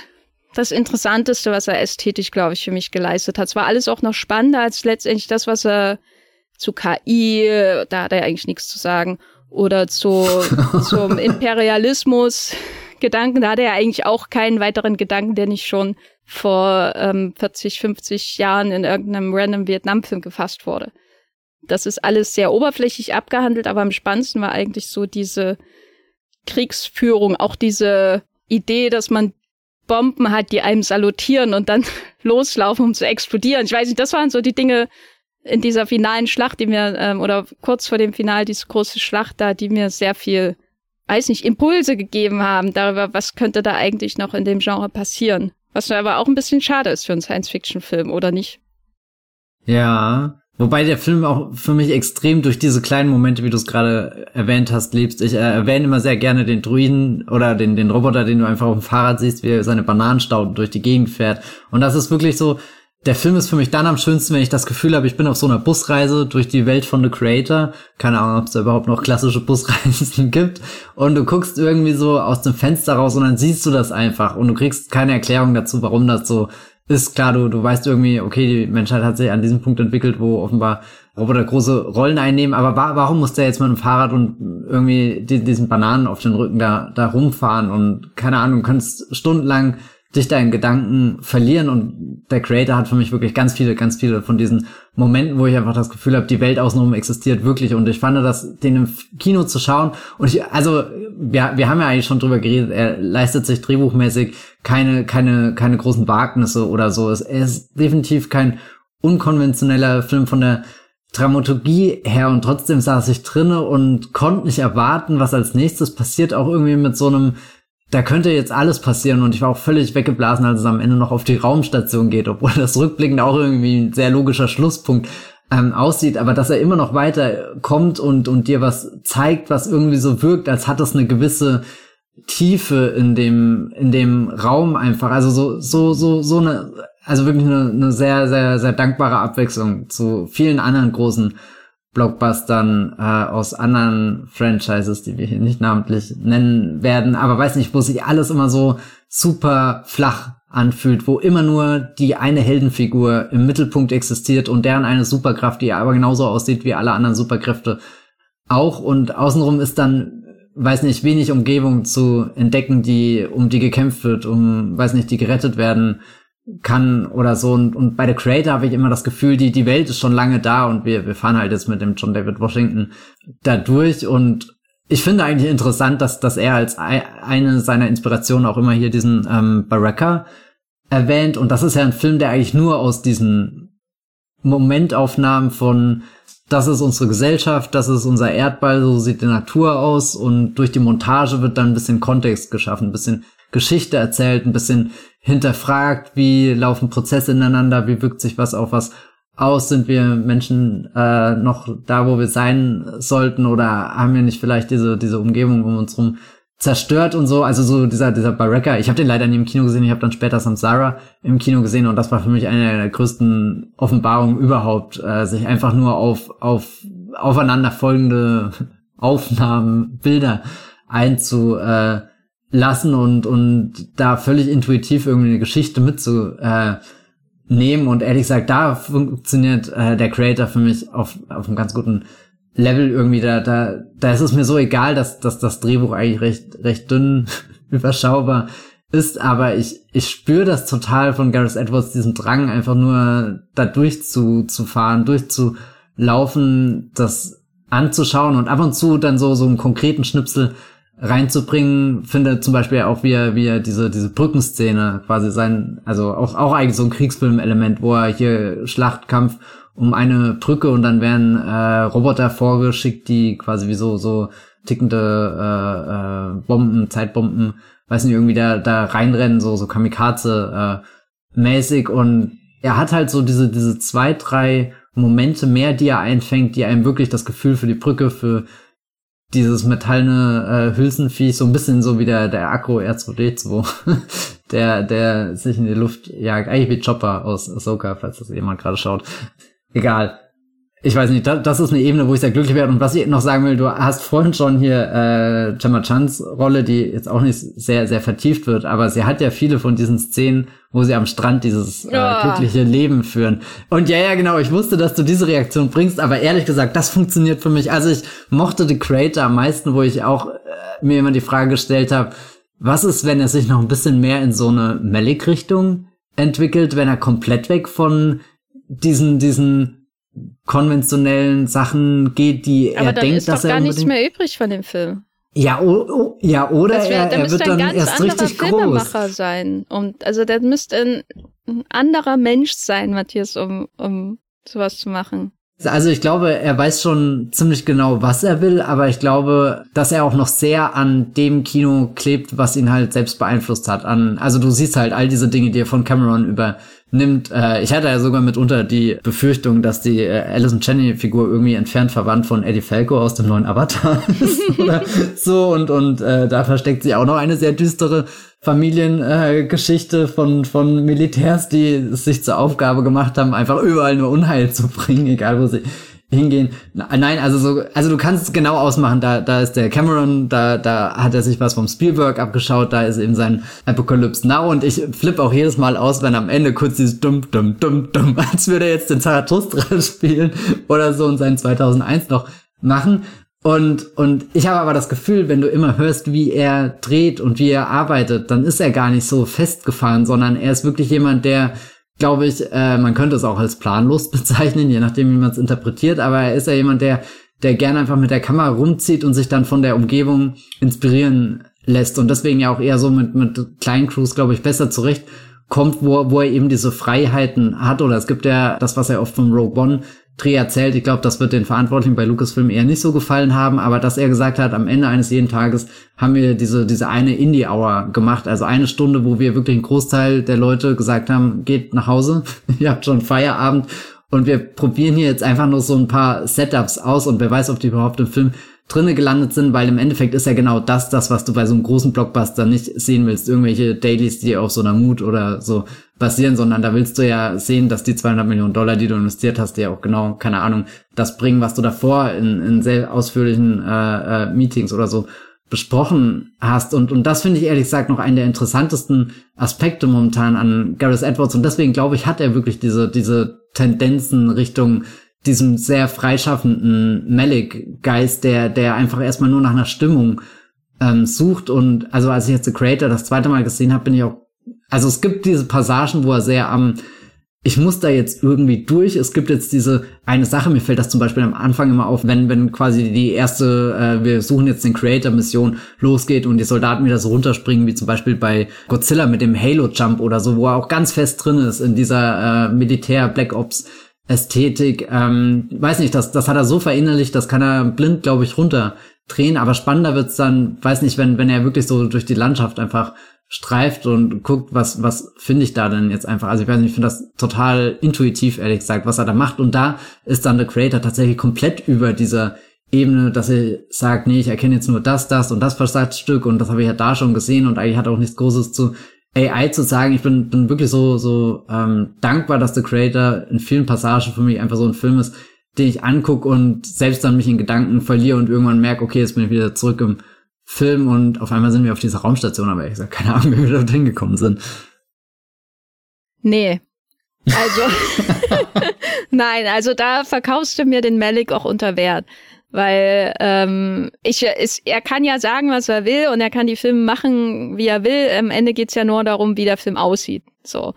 das Interessanteste, was er ästhetisch, glaube ich, für mich geleistet hat. Es war alles auch noch spannender als letztendlich das, was er zu KI, da hat er eigentlich nichts zu sagen, oder zu, zum Imperialismus Gedanken, da hat er eigentlich auch keinen weiteren Gedanken, der nicht schon vor ähm, 40, 50 Jahren in irgendeinem random Vietnam-Film gefasst wurde. Das ist alles sehr oberflächlich abgehandelt, aber am spannendsten war eigentlich so diese Kriegsführung, auch diese Idee, dass man Bomben hat, die einem salutieren und dann loslaufen, um zu explodieren. Ich weiß nicht, das waren so die Dinge in dieser finalen Schlacht, die mir, ähm, oder kurz vor dem Final, diese große Schlacht da, die mir sehr viel weiß nicht, Impulse gegeben haben darüber, was könnte da eigentlich noch in dem Genre passieren. Was aber auch ein bisschen schade ist für einen Science-Fiction-Film, oder nicht? Ja, wobei der Film auch für mich extrem durch diese kleinen Momente, wie du es gerade erwähnt hast, lebst. Ich äh, erwähne immer sehr gerne den Druiden oder den, den Roboter, den du einfach auf dem Fahrrad siehst, wie er seine Bananenstauden durch die Gegend fährt. Und das ist wirklich so, der Film ist für mich dann am schönsten, wenn ich das Gefühl habe, ich bin auf so einer Busreise durch die Welt von The Creator. Keine Ahnung, ob es da überhaupt noch klassische Busreisen gibt. Und du guckst irgendwie so aus dem Fenster raus und dann siehst du das einfach und du kriegst keine Erklärung dazu, warum das so ist. Klar, du, du weißt irgendwie, okay, die Menschheit hat sich an diesem Punkt entwickelt, wo offenbar Roboter große Rollen einnehmen. Aber wa warum muss der jetzt mit dem Fahrrad und irgendwie die, diesen Bananen auf den Rücken da, da rumfahren? Und keine Ahnung, du könntest stundenlang dich da in Gedanken verlieren und der Creator hat für mich wirklich ganz viele, ganz viele von diesen Momenten, wo ich einfach das Gefühl habe, die Welt außenrum existiert wirklich und ich fand das, den im Kino zu schauen und ich, also, wir, wir haben ja eigentlich schon drüber geredet, er leistet sich drehbuchmäßig keine, keine, keine großen Wagnisse oder so, er ist definitiv kein unkonventioneller Film von der Dramaturgie her und trotzdem saß ich drinne und konnte nicht erwarten, was als nächstes passiert, auch irgendwie mit so einem da könnte jetzt alles passieren und ich war auch völlig weggeblasen, als es am Ende noch auf die Raumstation geht, obwohl das rückblickend auch irgendwie ein sehr logischer Schlusspunkt ähm, aussieht, aber dass er immer noch weiter kommt und, und dir was zeigt, was irgendwie so wirkt, als hat das eine gewisse Tiefe in dem, in dem Raum einfach. Also so, so, so, so eine, also wirklich eine, eine sehr, sehr, sehr dankbare Abwechslung zu vielen anderen großen Blockbustern äh, aus anderen Franchises, die wir hier nicht namentlich nennen werden, aber weiß nicht, wo sich alles immer so super flach anfühlt, wo immer nur die eine Heldenfigur im Mittelpunkt existiert und deren eine Superkraft, die aber genauso aussieht wie alle anderen Superkräfte auch. Und außenrum ist dann weiß nicht wenig Umgebung zu entdecken, die um die gekämpft wird, um weiß nicht, die gerettet werden kann oder so. Und, und bei The Creator habe ich immer das Gefühl, die, die Welt ist schon lange da und wir, wir fahren halt jetzt mit dem John David Washington da durch und ich finde eigentlich interessant, dass, dass er als eine seiner Inspirationen auch immer hier diesen ähm, Baraka erwähnt. Und das ist ja ein Film, der eigentlich nur aus diesen Momentaufnahmen von das ist unsere Gesellschaft, das ist unser Erdball, so sieht die Natur aus und durch die Montage wird dann ein bisschen Kontext geschaffen, ein bisschen Geschichte erzählt, ein bisschen hinterfragt, wie laufen Prozesse ineinander, wie wirkt sich was auf was aus, sind wir Menschen äh, noch da, wo wir sein sollten oder haben wir nicht vielleicht diese, diese Umgebung um uns rum zerstört und so, also so dieser dieser Baraka, ich habe den leider nie im Kino gesehen, ich habe dann später Samsara im Kino gesehen und das war für mich eine der größten Offenbarungen überhaupt, äh, sich einfach nur auf auf aufeinanderfolgende Aufnahmen, Bilder einzulassen äh, und und da völlig intuitiv irgendwie eine Geschichte mitzu äh, und ehrlich gesagt, da funktioniert äh, der Creator für mich auf auf einem ganz guten Level irgendwie, da, da, da ist es mir so egal, dass, dass das Drehbuch eigentlich recht, recht dünn überschaubar ist, aber ich, ich spüre das total von Gareth Edwards, diesen Drang, einfach nur da durchzufahren, durchzulaufen, das anzuschauen und ab und zu dann so, so einen konkreten Schnipsel reinzubringen, finde zum Beispiel auch, wie er, wie er diese, diese Brückenszene quasi sein, also auch, auch eigentlich so ein Kriegsfilm-Element, wo er hier Schlachtkampf um eine Brücke und dann werden äh, Roboter vorgeschickt, die quasi wie so, so tickende äh, äh, Bomben, Zeitbomben, weiß nicht, irgendwie da, da reinrennen, so, so Kamikaze äh, mäßig. Und er hat halt so diese, diese zwei, drei Momente mehr, die er einfängt, die einem wirklich das Gefühl für die Brücke, für dieses metallene äh, Hülsenviech, so ein bisschen so wie der, der Akku R2D2, der, der sich in die Luft jagt, eigentlich wie Chopper aus Ahsoka, falls das jemand gerade schaut egal. Ich weiß nicht, das ist eine Ebene, wo ich sehr glücklich werde. Und was ich noch sagen will, du hast vorhin schon hier äh, Gemma Chans Rolle, die jetzt auch nicht sehr, sehr vertieft wird, aber sie hat ja viele von diesen Szenen, wo sie am Strand dieses äh, glückliche Leben führen. Und ja, ja, genau, ich wusste, dass du diese Reaktion bringst, aber ehrlich gesagt, das funktioniert für mich. Also ich mochte The Creator am meisten, wo ich auch äh, mir immer die Frage gestellt habe, was ist, wenn er sich noch ein bisschen mehr in so eine Malik-Richtung entwickelt, wenn er komplett weg von diesen, diesen konventionellen Sachen geht, die Aber er dann denkt, ist dass doch er gar nichts mehr übrig von dem Film. Ja, o, o, ja oder wär, er, er wird ein dann ganz erst anderer richtig groß. Filmemacher sein. Und also der müsste ein, ein anderer Mensch sein, Matthias, um, um sowas zu machen. Also ich glaube, er weiß schon ziemlich genau, was er will, aber ich glaube, dass er auch noch sehr an dem Kino klebt, was ihn halt selbst beeinflusst hat. An, also du siehst halt all diese Dinge, die er von Cameron übernimmt. Äh, ich hatte ja sogar mitunter die Befürchtung, dass die äh, Alison Cheney-Figur irgendwie entfernt verwandt von Eddie Falco aus dem neuen Avatar ist oder so und und äh, da versteckt sie auch noch eine sehr düstere Familiengeschichte äh, von, von Militärs, die es sich zur Aufgabe gemacht haben, einfach überall nur Unheil zu bringen, egal wo sie hingehen. Nein, also so, also du kannst es genau ausmachen, da, da ist der Cameron, da, da hat er sich was vom Spielberg abgeschaut, da ist eben sein Apocalypse Now und ich flippe auch jedes Mal aus, wenn am Ende kurz dieses dumm, dumm, dumm, dumm, als würde er jetzt den Zarathustra spielen oder so und seinen 2001 noch machen. Und, und ich habe aber das Gefühl, wenn du immer hörst, wie er dreht und wie er arbeitet, dann ist er gar nicht so festgefahren, sondern er ist wirklich jemand, der, glaube ich, äh, man könnte es auch als planlos bezeichnen, je nachdem, wie man es interpretiert, aber er ist ja jemand, der, der gerne einfach mit der Kamera rumzieht und sich dann von der Umgebung inspirieren lässt und deswegen ja auch eher so mit, mit kleinen Crews, glaube ich, besser zurechtkommt, wo, wo er eben diese Freiheiten hat. Oder es gibt ja das, was er oft vom Rogue One Dreh erzählt. Ich glaube, das wird den Verantwortlichen bei Lucasfilm eher nicht so gefallen haben, aber dass er gesagt hat, am Ende eines jeden Tages haben wir diese, diese eine Indie-Hour gemacht, also eine Stunde, wo wir wirklich einen Großteil der Leute gesagt haben, geht nach Hause, ihr habt schon Feierabend und wir probieren hier jetzt einfach nur so ein paar Setups aus und wer weiß, ob die überhaupt im Film drinne gelandet sind, weil im Endeffekt ist ja genau das, das, was du bei so einem großen Blockbuster nicht sehen willst. Irgendwelche Dailies, die auf so einer Mut oder so basieren, sondern da willst du ja sehen, dass die 200 Millionen Dollar, die du investiert hast, dir auch genau, keine Ahnung, das bringen, was du davor in, in sehr ausführlichen äh, äh, Meetings oder so besprochen hast. Und, und das finde ich ehrlich gesagt noch einen der interessantesten Aspekte momentan an Gareth Edwards. Und deswegen glaube ich, hat er wirklich diese, diese Tendenzen Richtung diesem sehr freischaffenden Malik-Geist, der, der einfach erstmal nur nach einer Stimmung ähm, sucht. Und also als ich jetzt The Creator das zweite Mal gesehen habe, bin ich auch also es gibt diese Passagen, wo er sehr am ich muss da jetzt irgendwie durch. Es gibt jetzt diese eine Sache, mir fällt das zum Beispiel am Anfang immer auf, wenn, wenn quasi die erste, äh, wir suchen jetzt den Creator-Mission losgeht und die Soldaten wieder so runterspringen, wie zum Beispiel bei Godzilla mit dem Halo-Jump oder so, wo er auch ganz fest drin ist in dieser äh, Militär-Black Ops. Ästhetik, ähm, weiß nicht, das, das hat er so verinnerlicht, das kann er blind, glaube ich, runterdrehen, aber spannender wird's dann, weiß nicht, wenn, wenn er wirklich so durch die Landschaft einfach streift und guckt, was, was finde ich da denn jetzt einfach. Also ich weiß nicht, ich finde das total intuitiv, ehrlich gesagt, was er da macht. Und da ist dann der Creator tatsächlich komplett über dieser Ebene, dass er sagt, nee, ich erkenne jetzt nur das, das und das Versatzstück und das habe ich ja da schon gesehen und eigentlich hat auch nichts Großes zu AI zu sagen. Ich bin, bin wirklich so, so ähm, dankbar, dass der Creator in vielen Passagen für mich einfach so ein Film ist, den ich angucke und selbst dann mich in Gedanken verliere und irgendwann merke, okay, jetzt bin ich wieder zurück im Film und auf einmal sind wir auf dieser Raumstation, aber ich gesagt, keine Ahnung, wie wir dort hingekommen sind. Nee. Also, nein, also da verkaufst du mir den Malik auch unter Wert. Weil ähm, ich, ist, er kann ja sagen, was er will und er kann die Filme machen, wie er will. Am Ende geht's ja nur darum, wie der Film aussieht. So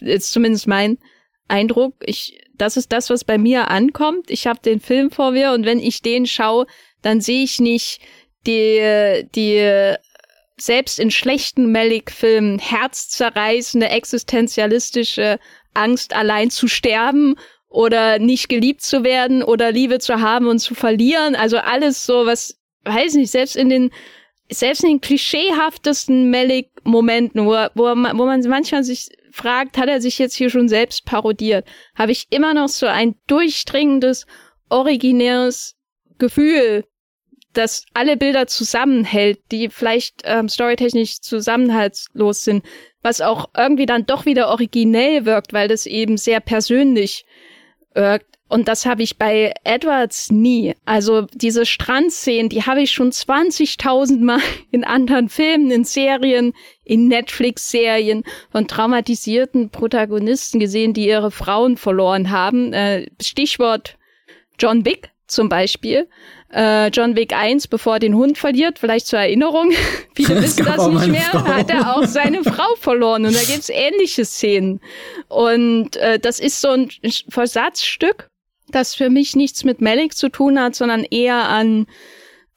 ist zumindest mein Eindruck. Ich, das ist das, was bei mir ankommt. Ich habe den Film vor mir und wenn ich den schaue, dann sehe ich nicht die, die selbst in schlechten Malik-Filmen herzzerreißende existenzialistische Angst, allein zu sterben oder nicht geliebt zu werden oder Liebe zu haben und zu verlieren. Also alles so, was, weiß nicht, selbst in den, selbst in den klischeehaftesten Malik-Momenten, wo, wo, wo man manchmal sich fragt, hat er sich jetzt hier schon selbst parodiert, habe ich immer noch so ein durchdringendes, originäres Gefühl das alle Bilder zusammenhält, die vielleicht ähm, storytechnisch zusammenhaltslos sind, was auch irgendwie dann doch wieder originell wirkt, weil das eben sehr persönlich wirkt. Und das habe ich bei Edwards nie. Also diese Strandszenen, die habe ich schon 20.000 Mal in anderen Filmen, in Serien, in Netflix-Serien von traumatisierten Protagonisten gesehen, die ihre Frauen verloren haben. Äh, Stichwort John Wick zum Beispiel äh, John Wick 1, bevor er den Hund verliert, vielleicht zur Erinnerung, viele wissen das nicht mehr, Frau. hat er auch seine Frau verloren und da gibt's ähnliche Szenen. Und äh, das ist so ein Versatzstück, das für mich nichts mit Malik zu tun hat, sondern eher an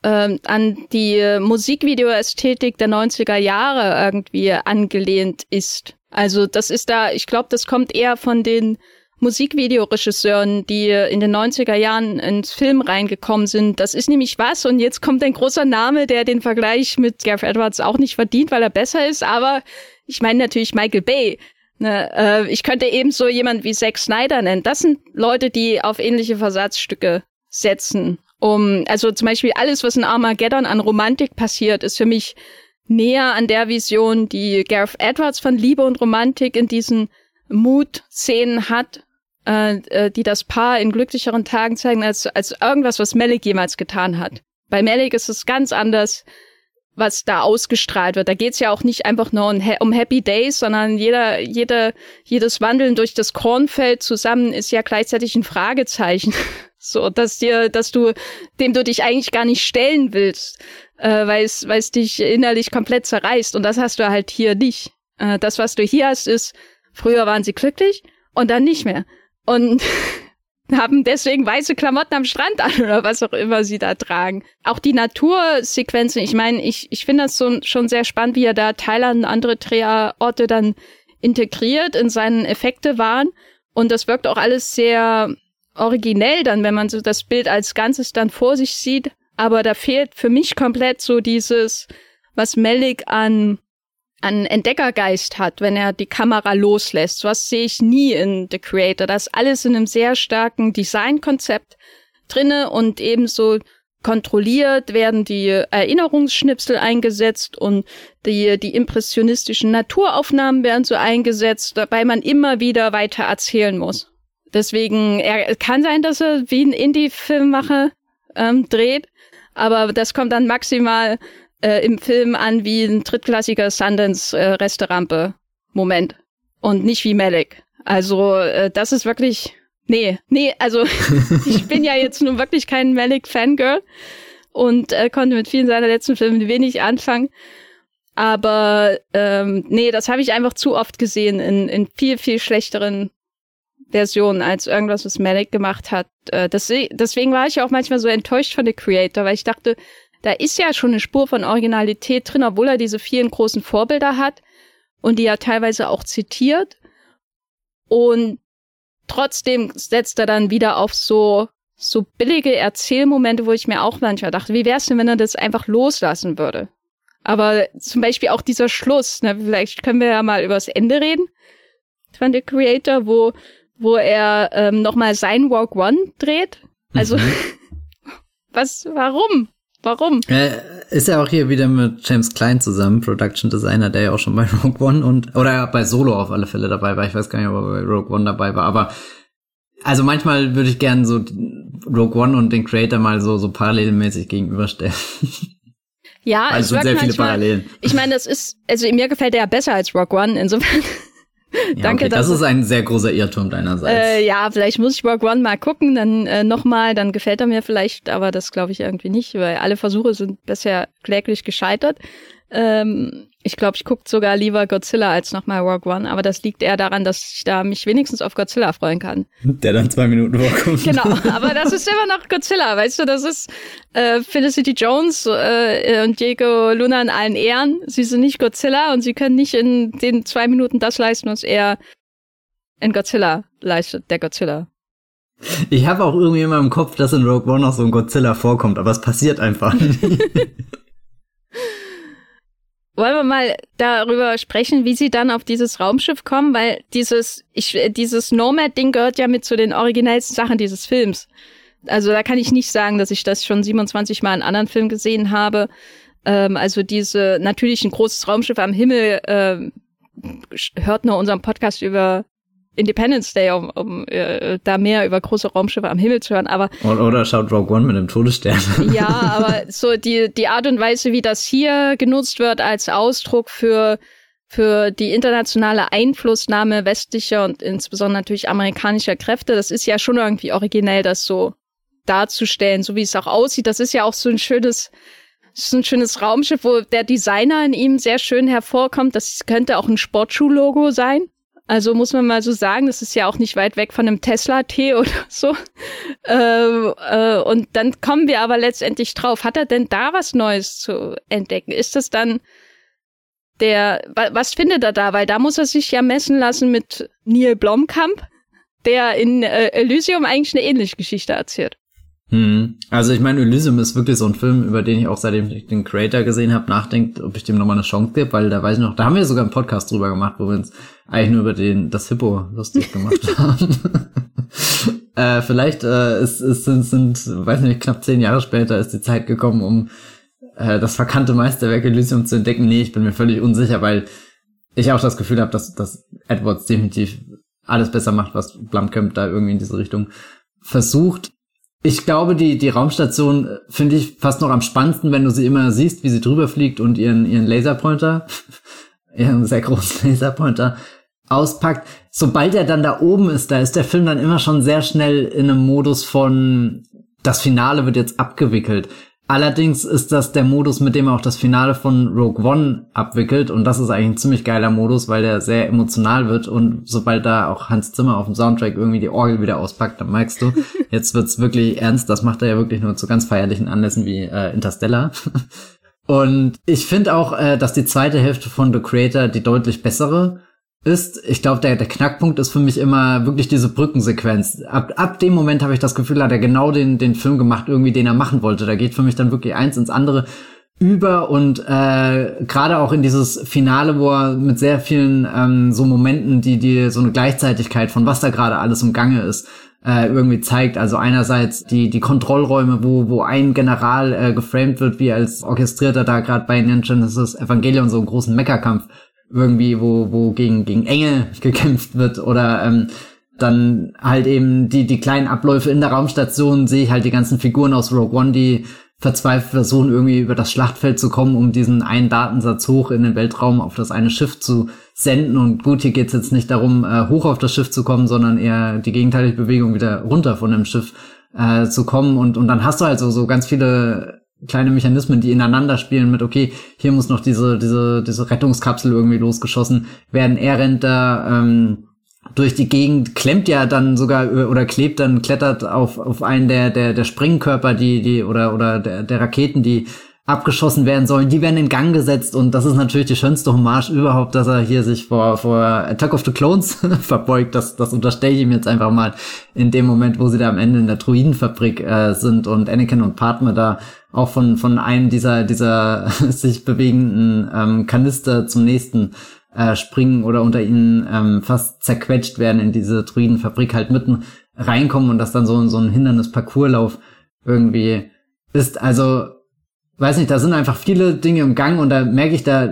äh, an die Musikvideo-Ästhetik der 90er Jahre irgendwie angelehnt ist. Also das ist da, ich glaube, das kommt eher von den Musikvideoregisseuren, die in den 90er Jahren ins Film reingekommen sind. Das ist nämlich was. Und jetzt kommt ein großer Name, der den Vergleich mit Gareth Edwards auch nicht verdient, weil er besser ist. Aber ich meine natürlich Michael Bay. Ne, äh, ich könnte ebenso jemand wie Zack Snyder nennen. Das sind Leute, die auf ähnliche Versatzstücke setzen. Um, also zum Beispiel alles, was in Armageddon an Romantik passiert, ist für mich näher an der Vision, die Gareth Edwards von Liebe und Romantik in diesen Mood-Szenen hat, äh, äh, die das Paar in glücklicheren Tagen zeigen, als, als irgendwas, was Malik jemals getan hat. Bei Malik ist es ganz anders, was da ausgestrahlt wird. Da geht's ja auch nicht einfach nur um, Happy Days, sondern jeder, jeder, jedes Wandeln durch das Kornfeld zusammen ist ja gleichzeitig ein Fragezeichen. so, dass dir, dass du, dem du dich eigentlich gar nicht stellen willst, äh, weil es, weil es dich innerlich komplett zerreißt. Und das hast du halt hier nicht. Äh, das, was du hier hast, ist, früher waren sie glücklich und dann nicht mehr und haben deswegen weiße Klamotten am Strand an oder was auch immer sie da tragen. Auch die Natursequenzen, ich meine, ich, ich finde das so, schon sehr spannend, wie er da Thailand und andere Drehorte dann integriert in seinen Effekte waren. Und das wirkt auch alles sehr originell dann, wenn man so das Bild als Ganzes dann vor sich sieht. Aber da fehlt für mich komplett so dieses, was Melik an an Entdeckergeist hat, wenn er die Kamera loslässt. Was sehe ich nie in The Creator. Das alles in einem sehr starken Designkonzept drinne und ebenso kontrolliert werden die Erinnerungsschnipsel eingesetzt und die, die impressionistischen Naturaufnahmen werden so eingesetzt, dabei man immer wieder weiter erzählen muss. Deswegen, er kann sein, dass er wie ein Indie-Filmmacher ähm, dreht, aber das kommt dann maximal äh, im Film an wie ein drittklassiger Sundance-Resterampe-Moment äh, und nicht wie Malik. Also äh, das ist wirklich, nee, nee, also ich bin ja jetzt nun wirklich kein Malik-Fangirl und äh, konnte mit vielen seiner letzten Filmen wenig anfangen. Aber ähm, nee, das habe ich einfach zu oft gesehen in, in viel, viel schlechteren Versionen als irgendwas, was Malik gemacht hat. Äh, deswegen, deswegen war ich auch manchmal so enttäuscht von The Creator, weil ich dachte, da ist ja schon eine Spur von Originalität drin, obwohl er diese vielen großen Vorbilder hat und die er teilweise auch zitiert. Und trotzdem setzt er dann wieder auf so so billige Erzählmomente, wo ich mir auch manchmal dachte, wie wär's denn, wenn er das einfach loslassen würde? Aber zum Beispiel auch dieser Schluss, ne, vielleicht können wir ja mal übers Ende reden von The Creator, wo, wo er ähm, nochmal sein Walk One dreht. Also, mhm. was, warum? Warum? Äh, ist ja auch hier wieder mit James Klein zusammen, Production Designer, der ja auch schon bei Rogue One und, oder bei Solo auf alle Fälle dabei war. Ich weiß gar nicht, ob er bei Rogue One dabei war, aber also manchmal würde ich gern so Rogue One und den Creator mal so, so parallelmäßig gegenüberstellen. Ja, also sehr viele Parallelen. Ich meine, das ist, also mir gefällt der ja besser als Rogue One, insofern. Ja, Danke, okay, das ist ein sehr großer Irrtum deinerseits. Äh, ja, vielleicht muss ich Rogue One mal gucken, dann äh, nochmal, dann gefällt er mir vielleicht, aber das glaube ich irgendwie nicht, weil alle Versuche sind bisher kläglich gescheitert. Ähm, ich glaube, ich gucke sogar lieber Godzilla als nochmal Rogue One, aber das liegt eher daran, dass ich da mich wenigstens auf Godzilla freuen kann. Der dann zwei Minuten vorkommt. Genau, aber das ist immer noch Godzilla, weißt du, das ist äh, Felicity Jones äh, und Diego Luna in allen Ehren. Sie sind nicht Godzilla und sie können nicht in den zwei Minuten das leisten, was er in Godzilla leistet, der Godzilla. Ich habe auch irgendwie immer im Kopf, dass in Rogue One noch so ein Godzilla vorkommt, aber es passiert einfach nicht. Wollen wir mal darüber sprechen, wie sie dann auf dieses Raumschiff kommen, weil dieses ich dieses Nomad-Ding gehört ja mit zu den originellsten Sachen dieses Films. Also da kann ich nicht sagen, dass ich das schon 27 Mal in anderen Filmen gesehen habe. Ähm, also diese natürlich ein großes Raumschiff am Himmel äh, hört nur unseren Podcast über Independence Day, um, um äh, da mehr über große Raumschiffe am Himmel zu hören. Aber oder schaut Rogue One mit dem Todesstern. ja, aber so die die Art und Weise, wie das hier genutzt wird als Ausdruck für für die internationale Einflussnahme westlicher und insbesondere natürlich amerikanischer Kräfte, das ist ja schon irgendwie originell, das so darzustellen, so wie es auch aussieht. Das ist ja auch so ein schönes so ein schönes Raumschiff, wo der Designer in ihm sehr schön hervorkommt. Das könnte auch ein Sportschuhlogo sein. Also muss man mal so sagen, das ist ja auch nicht weit weg von einem Tesla-T oder so. Ähm, äh, und dann kommen wir aber letztendlich drauf, hat er denn da was Neues zu entdecken? Ist das dann der, was findet er da? Weil da muss er sich ja messen lassen mit Neil Blomkamp, der in äh, Elysium eigentlich eine ähnliche Geschichte erzählt. Hm. Also ich meine, Elysium ist wirklich so ein Film, über den ich auch seitdem ich den Creator gesehen habe, nachdenkt, ob ich dem nochmal eine Chance gebe, weil da weiß ich noch, da haben wir sogar einen Podcast drüber gemacht, wo wir uns eigentlich nur über den das Hippo lustig gemacht haben. äh, vielleicht äh, ist, ist, sind, sind, weiß nicht, knapp zehn Jahre später ist die Zeit gekommen, um äh, das verkannte Meisterwerk Elysium zu entdecken. Nee, ich bin mir völlig unsicher, weil ich auch das Gefühl habe, dass, dass Edwards definitiv alles besser macht, was Blumkamp da irgendwie in diese Richtung versucht. Ich glaube, die, die Raumstation äh, finde ich fast noch am spannendsten, wenn du sie immer siehst, wie sie drüber fliegt und ihren, ihren Laserpointer, ihren sehr großen Laserpointer auspackt. Sobald er dann da oben ist, da ist der Film dann immer schon sehr schnell in einem Modus von, das Finale wird jetzt abgewickelt. Allerdings ist das der Modus, mit dem er auch das Finale von Rogue One abwickelt. Und das ist eigentlich ein ziemlich geiler Modus, weil der sehr emotional wird. Und sobald da auch Hans Zimmer auf dem Soundtrack irgendwie die Orgel wieder auspackt, dann merkst du, jetzt wird's wirklich ernst. Das macht er ja wirklich nur zu ganz feierlichen Anlässen wie äh, Interstellar. Und ich finde auch, äh, dass die zweite Hälfte von The Creator die deutlich bessere ist, ich glaube, der, der Knackpunkt ist für mich immer wirklich diese Brückensequenz. Ab, ab dem Moment habe ich das Gefühl, hat er genau den, den Film gemacht, irgendwie, den er machen wollte. Da geht für mich dann wirklich eins ins andere über und äh, gerade auch in dieses Finale, wo er mit sehr vielen ähm, so Momenten, die die so eine Gleichzeitigkeit von was da gerade alles im Gange ist, äh, irgendwie zeigt. Also einerseits die die Kontrollräume, wo wo ein General äh, geframed wird, wie als orchestrierter da gerade bei Neon Genesis Evangelion so einen großen Meckerkampf irgendwie, wo, wo gegen, gegen Engel gekämpft wird oder ähm, dann halt eben die, die kleinen Abläufe in der Raumstation sehe ich halt die ganzen Figuren aus Rogue One, die verzweifelt versuchen, irgendwie über das Schlachtfeld zu kommen, um diesen einen Datensatz hoch in den Weltraum auf das eine Schiff zu senden. Und gut, hier geht's jetzt nicht darum, äh, hoch auf das Schiff zu kommen, sondern eher die gegenteilige Bewegung wieder runter von dem Schiff äh, zu kommen. Und, und dann hast du halt so, so ganz viele kleine Mechanismen, die ineinander spielen mit, okay, hier muss noch diese, diese, diese Rettungskapsel irgendwie losgeschossen werden. Er rennt da ähm, durch die Gegend, klemmt ja dann sogar oder klebt dann, klettert auf, auf einen der, der, der Springkörper, die, die, oder, oder der, der Raketen, die abgeschossen werden sollen, die werden in Gang gesetzt und das ist natürlich die schönste Hommage überhaupt, dass er hier sich vor, vor Attack of the Clones verbeugt. Das, das unterstelle ich ihm jetzt einfach mal in dem Moment, wo sie da am Ende in der Druidenfabrik äh, sind und Anakin und Padme da auch von, von einem dieser, dieser sich bewegenden ähm, Kanister zum nächsten äh, springen oder unter ihnen ähm, fast zerquetscht werden in diese Druidenfabrik halt mitten reinkommen und das dann so, so ein Hindernis-Parcourslauf irgendwie ist. Also weiß nicht, da sind einfach viele Dinge im Gang und da merke ich da,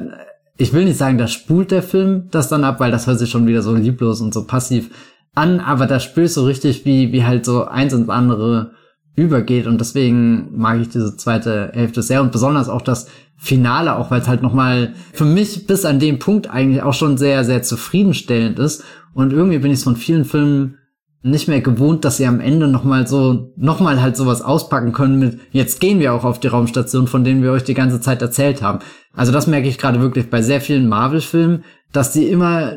ich will nicht sagen, da spult der Film das dann ab, weil das hört sich schon wieder so lieblos und so passiv an, aber da spürst du richtig, wie, wie halt so eins ins andere übergeht und deswegen mag ich diese zweite Hälfte sehr und besonders auch das Finale, auch weil es halt nochmal für mich bis an dem Punkt eigentlich auch schon sehr, sehr zufriedenstellend ist und irgendwie bin ich von vielen Filmen nicht mehr gewohnt, dass sie am Ende nochmal so, nochmal halt sowas auspacken können mit, jetzt gehen wir auch auf die Raumstation, von denen wir euch die ganze Zeit erzählt haben. Also das merke ich gerade wirklich bei sehr vielen Marvel-Filmen, dass die immer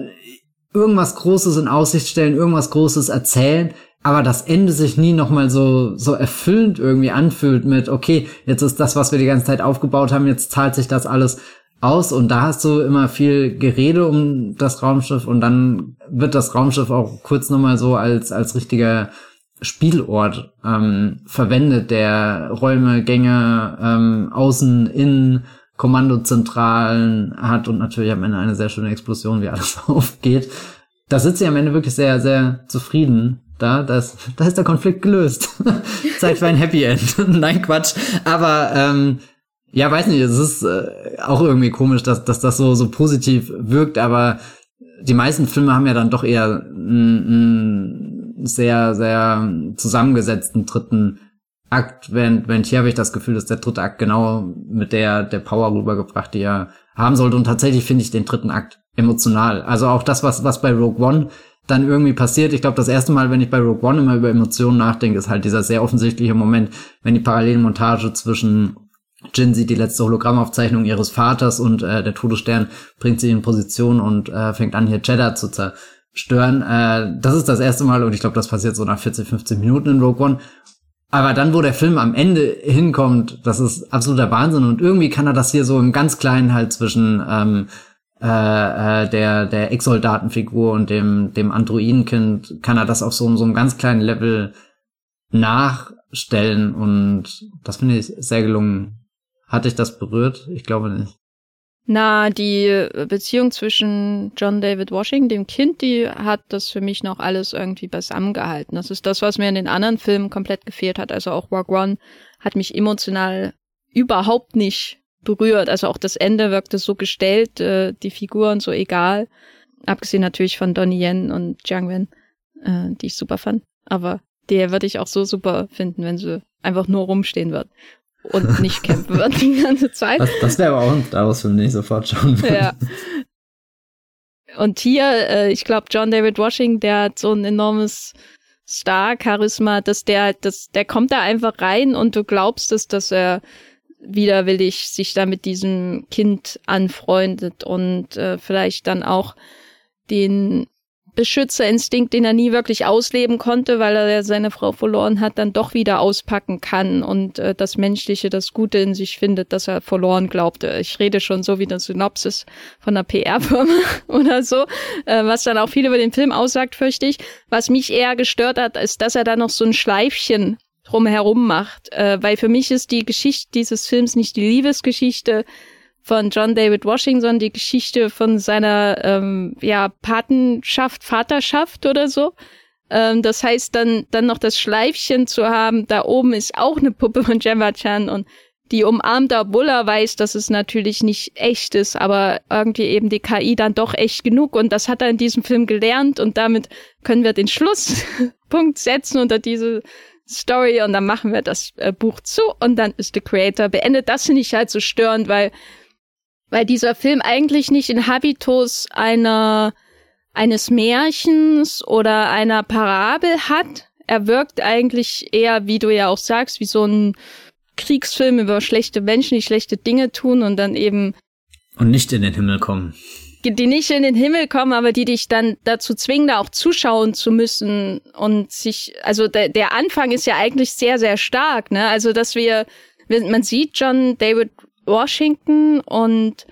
irgendwas Großes in Aussicht stellen, irgendwas Großes erzählen, aber das Ende sich nie nochmal so, so erfüllend irgendwie anfühlt mit, okay, jetzt ist das, was wir die ganze Zeit aufgebaut haben, jetzt zahlt sich das alles aus und da hast du immer viel Gerede um das Raumschiff und dann wird das Raumschiff auch kurz nochmal so als, als richtiger Spielort ähm, verwendet, der Räume, Gänge, ähm, Außen, Innen, Kommandozentralen hat und natürlich am Ende eine sehr schöne Explosion, wie alles aufgeht. Da sitzt sie am Ende wirklich sehr, sehr zufrieden. Da, das, da ist der Konflikt gelöst. Zeit für ein Happy End. Nein, Quatsch. Aber ähm, ja, weiß nicht, es ist äh, auch irgendwie komisch, dass, dass das so, so positiv wirkt, aber die meisten Filme haben ja dann doch eher einen, sehr, sehr zusammengesetzten dritten Akt, während, während hier habe ich das Gefühl, dass der dritte Akt genau mit der, der Power rübergebracht, die er haben sollte. Und tatsächlich finde ich den dritten Akt emotional. Also auch das, was, was bei Rogue One dann irgendwie passiert. Ich glaube, das erste Mal, wenn ich bei Rogue One immer über Emotionen nachdenke, ist halt dieser sehr offensichtliche Moment, wenn die Parallelmontage zwischen Jin sieht die letzte Hologrammaufzeichnung ihres Vaters und äh, der Todesstern bringt sie in Position und äh, fängt an, hier Cheddar zu zerstören. Äh, das ist das erste Mal und ich glaube, das passiert so nach 40, 15 Minuten in Rogue One. Aber dann, wo der Film am Ende hinkommt, das ist absoluter Wahnsinn und irgendwie kann er das hier so im ganz kleinen halt zwischen ähm, äh, äh, der der Ex-Soldatenfigur und dem dem Androidenkind kann er das auf so, so einem ganz kleinen Level nachstellen und das finde ich sehr gelungen. Hat dich das berührt? Ich glaube nicht. Na, die Beziehung zwischen John David Washington, dem Kind, die hat das für mich noch alles irgendwie beisammengehalten. Das ist das, was mir in den anderen Filmen komplett gefehlt hat. Also auch Rogue One hat mich emotional überhaupt nicht berührt. Also auch das Ende wirkte so gestellt, äh, die Figuren so egal. Abgesehen natürlich von Donnie Yen und Jiang Wen, äh, die ich super fand. Aber der würde ich auch so super finden, wenn sie einfach nur rumstehen wird und nicht campen wird die ganze Zeit. Das, das wäre aber auch ein Star Wars-Film, den ich sofort schauen würde. Ja. Und hier, äh, ich glaube, John David Washington, der hat so ein enormes Star-Charisma, dass der, dass der kommt da einfach rein und du glaubst es, dass er widerwillig sich da mit diesem Kind anfreundet und äh, vielleicht dann auch den Beschützerinstinkt, den er nie wirklich ausleben konnte, weil er seine Frau verloren hat, dann doch wieder auspacken kann und äh, das Menschliche, das Gute in sich findet, das er verloren glaubte. Ich rede schon so wie eine Synopsis von einer PR-Firma oder so, äh, was dann auch viel über den Film aussagt, fürchte ich. Was mich eher gestört hat, ist, dass er da noch so ein Schleifchen drumherum macht, äh, weil für mich ist die Geschichte dieses Films nicht die Liebesgeschichte, von John David Washington, die Geschichte von seiner ähm, ja, Patenschaft, Vaterschaft oder so. Ähm, das heißt, dann, dann noch das Schleifchen zu haben, da oben ist auch eine Puppe von Gemma Chan und die umarmt, obwohl er weiß, dass es natürlich nicht echt ist, aber irgendwie eben die KI dann doch echt genug und das hat er in diesem Film gelernt und damit können wir den Schlusspunkt setzen unter diese Story und dann machen wir das äh, Buch zu und dann ist The Creator beendet. Das finde ich halt so störend, weil weil dieser Film eigentlich nicht in Habitus einer eines Märchens oder einer Parabel hat. Er wirkt eigentlich eher, wie du ja auch sagst, wie so ein Kriegsfilm über schlechte Menschen, die schlechte Dinge tun und dann eben und nicht in den Himmel kommen. Die nicht in den Himmel kommen, aber die dich dann dazu zwingen, da auch zuschauen zu müssen und sich, also der, der Anfang ist ja eigentlich sehr, sehr stark, ne? Also, dass wir, man sieht John David Washington und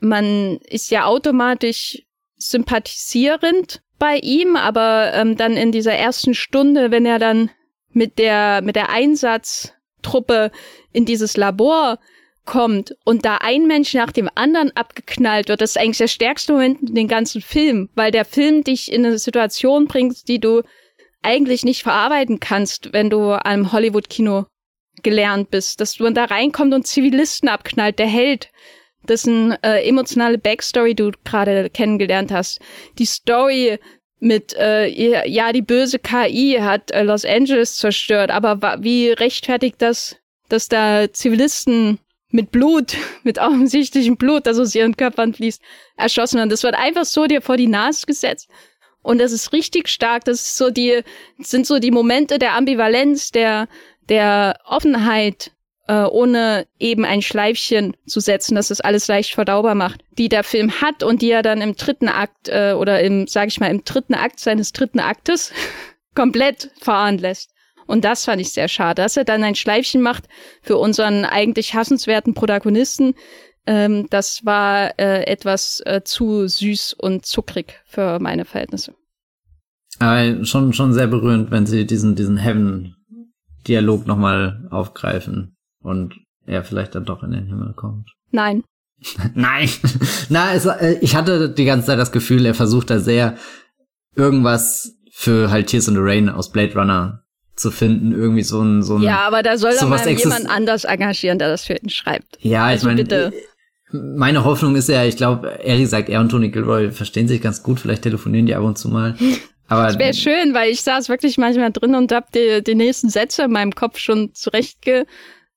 man ist ja automatisch sympathisierend bei ihm, aber ähm, dann in dieser ersten Stunde, wenn er dann mit der mit der Einsatztruppe in dieses Labor kommt und da ein Mensch nach dem anderen abgeknallt wird, das ist eigentlich der stärkste Moment in den ganzen Film, weil der Film dich in eine Situation bringt, die du eigentlich nicht verarbeiten kannst, wenn du am Hollywood-Kino gelernt bist, dass man da reinkommt und Zivilisten abknallt, der Held, dessen äh, emotionale Backstory du gerade kennengelernt hast. Die Story mit, äh, ja, die böse KI hat äh, Los Angeles zerstört, aber wie rechtfertigt das, dass da Zivilisten mit Blut, mit offensichtlichem Blut, das aus ihren Körpern fließt, erschossen werden? Das wird einfach so dir vor die Nase gesetzt. Und das ist richtig stark. Das ist so die, sind so die Momente der Ambivalenz, der, der Offenheit, äh, ohne eben ein Schleifchen zu setzen, dass das alles leicht verdaubar macht, die der Film hat und die er dann im dritten Akt äh, oder im, sag ich mal, im dritten Akt seines dritten Aktes komplett fahren lässt. Und das fand ich sehr schade, dass er dann ein Schleifchen macht für unseren eigentlich hassenswerten Protagonisten. Ähm, das war äh, etwas äh, zu süß und zuckrig für meine Verhältnisse. Aber schon, schon sehr berührend, wenn sie diesen, diesen Heaven-Dialog nochmal aufgreifen und er vielleicht dann doch in den Himmel kommt. Nein. Nein. Na, es, äh, ich hatte die ganze Zeit das Gefühl, er versucht da sehr irgendwas für halt Tears in the Rain aus Blade Runner zu finden, irgendwie so ein so ein Ja, aber da soll doch mal jemand anders engagieren, der das für ihn schreibt. Ja, also ich meine, meine Hoffnung ist ja, ich glaube, ehrlich gesagt, er und Tony Gilroy verstehen sich ganz gut, vielleicht telefonieren die ab und zu mal. Aber das wäre schön, weil ich saß wirklich manchmal drin und hab die, die nächsten Sätze in meinem Kopf schon zurechtge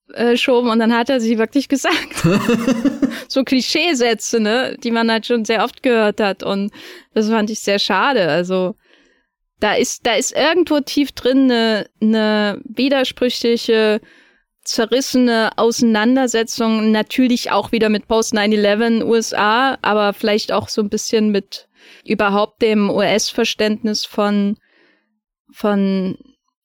geschoben und dann hat er sie wirklich gesagt. so Klischeesätze, ne, die man halt schon sehr oft gehört hat und das fand ich sehr schade. Also da ist da ist irgendwo tief drin eine, eine widersprüchliche zerrissene Auseinandersetzung, natürlich auch wieder mit Post 9/11 USA, aber vielleicht auch so ein bisschen mit überhaupt dem US-Verständnis von von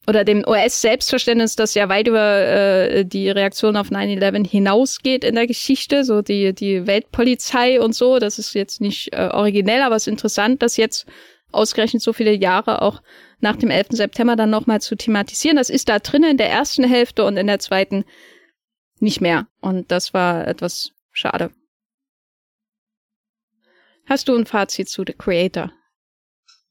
oder dem US-Selbstverständnis, das ja weit über äh, die Reaktion auf 9-11 hinausgeht in der Geschichte, so die, die Weltpolizei und so, das ist jetzt nicht äh, originell, aber es ist interessant, dass jetzt ausgerechnet so viele Jahre auch nach dem 11. September dann nochmal zu thematisieren. Das ist da drinnen in der ersten Hälfte und in der zweiten nicht mehr. Und das war etwas schade. Hast du ein Fazit zu The Creator?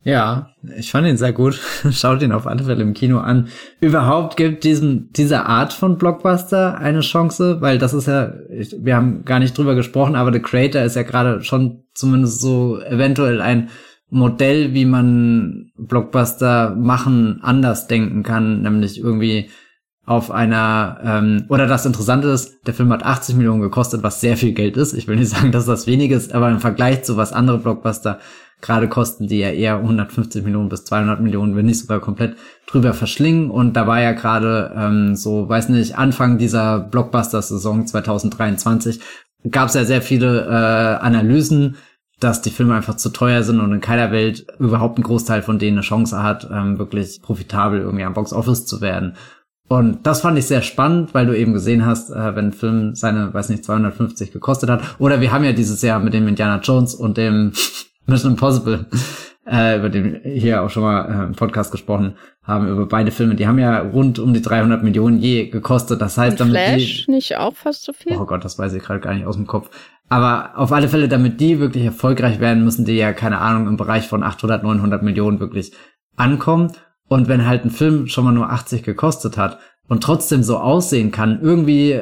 Ja, ich fand ihn sehr gut. Schaut ihn auf alle Fälle im Kino an. Überhaupt gibt diesem, dieser Art von Blockbuster eine Chance, weil das ist ja, wir haben gar nicht drüber gesprochen, aber The Creator ist ja gerade schon zumindest so eventuell ein Modell, wie man Blockbuster machen anders denken kann, nämlich irgendwie auf einer, ähm, oder das Interessante ist, der Film hat 80 Millionen gekostet, was sehr viel Geld ist. Ich will nicht sagen, dass das wenig ist, aber im Vergleich zu was andere Blockbuster gerade kosten, die ja eher 150 Millionen bis 200 Millionen, wenn nicht sogar komplett drüber verschlingen. Und da war ja gerade ähm, so, weiß nicht, Anfang dieser Blockbuster-Saison 2023 gab es ja sehr viele äh, Analysen, dass die Filme einfach zu teuer sind und in keiner Welt überhaupt ein Großteil von denen eine Chance hat, ähm, wirklich profitabel irgendwie am Box Office zu werden. Und das fand ich sehr spannend, weil du eben gesehen hast, äh, wenn ein Film seine, weiß nicht, 250 gekostet hat. Oder wir haben ja dieses Jahr mit dem Indiana Jones und dem Mission Impossible, äh, über den hier auch schon mal äh, im Podcast gesprochen haben, über beide Filme. Die haben ja rund um die 300 Millionen je gekostet. Das heißt, Und damit Flash die, nicht auch fast so viel? Oh Gott, das weiß ich gerade gar nicht aus dem Kopf. Aber auf alle Fälle, damit die wirklich erfolgreich werden, müssen die ja, keine Ahnung, im Bereich von 800, 900 Millionen wirklich ankommen. Und wenn halt ein Film schon mal nur 80 gekostet hat und trotzdem so aussehen kann, irgendwie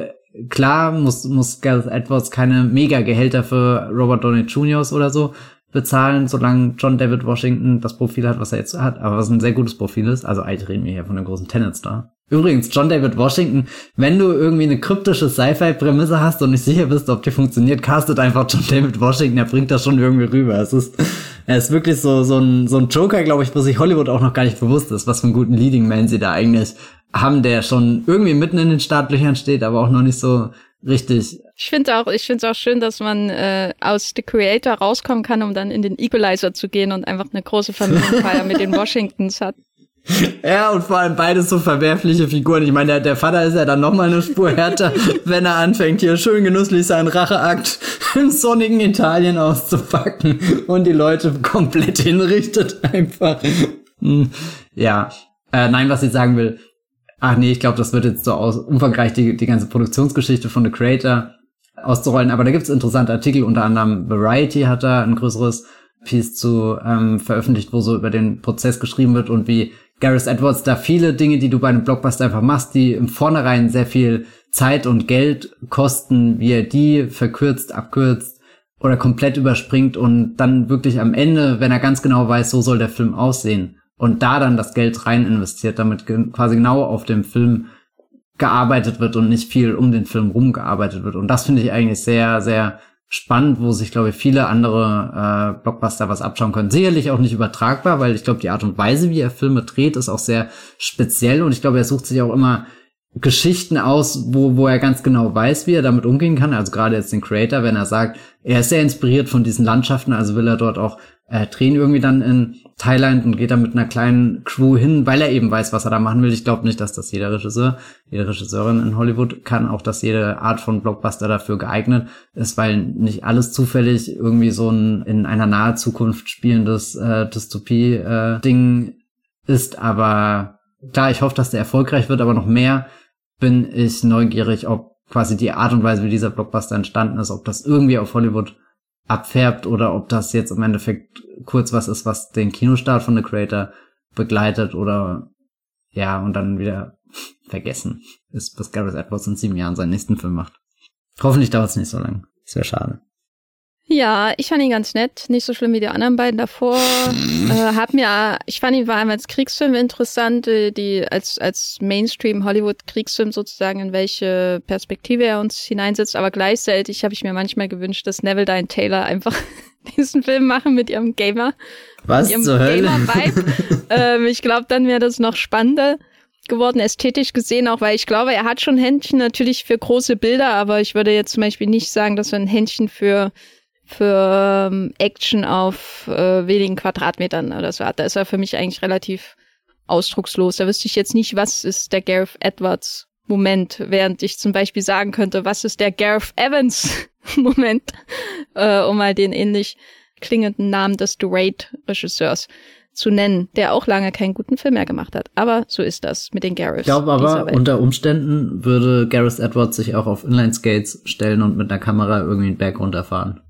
klar muss, muss Gareth Edwards keine Mega-Gehälter für Robert Downey Jr. oder so bezahlen, solange John David Washington das Profil hat, was er jetzt hat, aber was ein sehr gutes Profil ist. Also eigentlich reden wir hier von einem großen Tenet-Star. Übrigens, John David Washington, wenn du irgendwie eine kryptische Sci-Fi-Prämisse hast und nicht sicher bist, ob die funktioniert, castet einfach John David Washington, er bringt das schon irgendwie rüber. Es ist, er ist wirklich so, so ein, so ein Joker, glaube ich, wo sich Hollywood auch noch gar nicht bewusst ist, was für einen guten Leading Man sie da eigentlich haben, der schon irgendwie mitten in den Startlöchern steht, aber auch noch nicht so richtig. Ich finde auch, ich finde es auch schön, dass man äh, aus The Creator rauskommen kann, um dann in den Equalizer zu gehen und einfach eine große Familienfeier mit den Washingtons hat. Ja, und vor allem beides so verwerfliche Figuren. Ich meine, der, der Vater ist ja dann noch mal eine Spur härter, wenn er anfängt, hier schön genüsslich seinen Racheakt im sonnigen Italien auszupacken und die Leute komplett hinrichtet einfach. Hm, ja, äh, nein, was ich sagen will. Ach nee, ich glaube, das wird jetzt so aus, umfangreich die, die ganze Produktionsgeschichte von The Creator auszurollen. Aber da gibt's interessante Artikel, unter anderem Variety hat da ein größeres Piece zu ähm, veröffentlicht, wo so über den Prozess geschrieben wird und wie Gareth Edwards da viele Dinge, die du bei einem Blockbuster einfach machst, die im Vornherein sehr viel Zeit und Geld kosten, wie er die verkürzt, abkürzt oder komplett überspringt und dann wirklich am Ende, wenn er ganz genau weiß, so soll der Film aussehen und da dann das Geld rein investiert, damit quasi genau auf dem Film gearbeitet wird und nicht viel um den Film rumgearbeitet wird. Und das finde ich eigentlich sehr, sehr spannend, wo sich, glaube ich, viele andere äh, Blockbuster was abschauen können. Sicherlich auch nicht übertragbar, weil ich glaube, die Art und Weise, wie er Filme dreht, ist auch sehr speziell und ich glaube, er sucht sich auch immer Geschichten aus, wo, wo er ganz genau weiß, wie er damit umgehen kann. Also gerade jetzt den Creator, wenn er sagt, er ist sehr inspiriert von diesen Landschaften, also will er dort auch äh, drehen irgendwie dann in Thailand und geht da mit einer kleinen Crew hin, weil er eben weiß, was er da machen will. Ich glaube nicht, dass das jeder Regisseur, jede Regisseurin in Hollywood kann, auch dass jede Art von Blockbuster dafür geeignet ist, weil nicht alles zufällig irgendwie so ein in einer nahe Zukunft spielendes äh, Dystopie-Ding äh, ist. Aber klar, ich hoffe, dass der erfolgreich wird, aber noch mehr bin ich neugierig, ob quasi die Art und Weise, wie dieser Blockbuster entstanden ist, ob das irgendwie auf Hollywood abfärbt oder ob das jetzt im Endeffekt kurz was ist, was den Kinostart von The Creator begleitet oder ja, und dann wieder vergessen ist, bis Gareth Edwards in sieben Jahren seinen nächsten Film macht. Hoffentlich dauert es nicht so lange. Das wäre schade. Ja, ich fand ihn ganz nett, nicht so schlimm wie die anderen beiden davor. äh, hab mir, ich fand ihn vor allem als Kriegsfilm interessant, äh, die als als Mainstream Hollywood Kriegsfilm sozusagen in welche Perspektive er uns hineinsetzt. Aber gleichzeitig habe ich mir manchmal gewünscht, dass Neville Dine Taylor einfach diesen Film machen mit ihrem Gamer, was mit ihrem zur Hölle? Gamer-Vibe. ähm, ich glaube, dann wäre das noch spannender geworden, ästhetisch gesehen, auch weil ich glaube, er hat schon Händchen natürlich für große Bilder, aber ich würde jetzt zum Beispiel nicht sagen, dass er ein Händchen für für ähm, Action auf äh, wenigen Quadratmetern oder so hat. Da ist er für mich eigentlich relativ ausdruckslos. Da wüsste ich jetzt nicht, was ist der Gareth Edwards Moment, während ich zum Beispiel sagen könnte, was ist der Gareth Evans Moment, äh, um mal den ähnlich klingenden Namen des Durate-Regisseurs zu nennen, der auch lange keinen guten Film mehr gemacht hat. Aber so ist das mit den Gareths. Ich glaube aber, unter Umständen würde Gareth Edwards sich auch auf Inline-Skates stellen und mit einer Kamera irgendwie einen Berg runterfahren.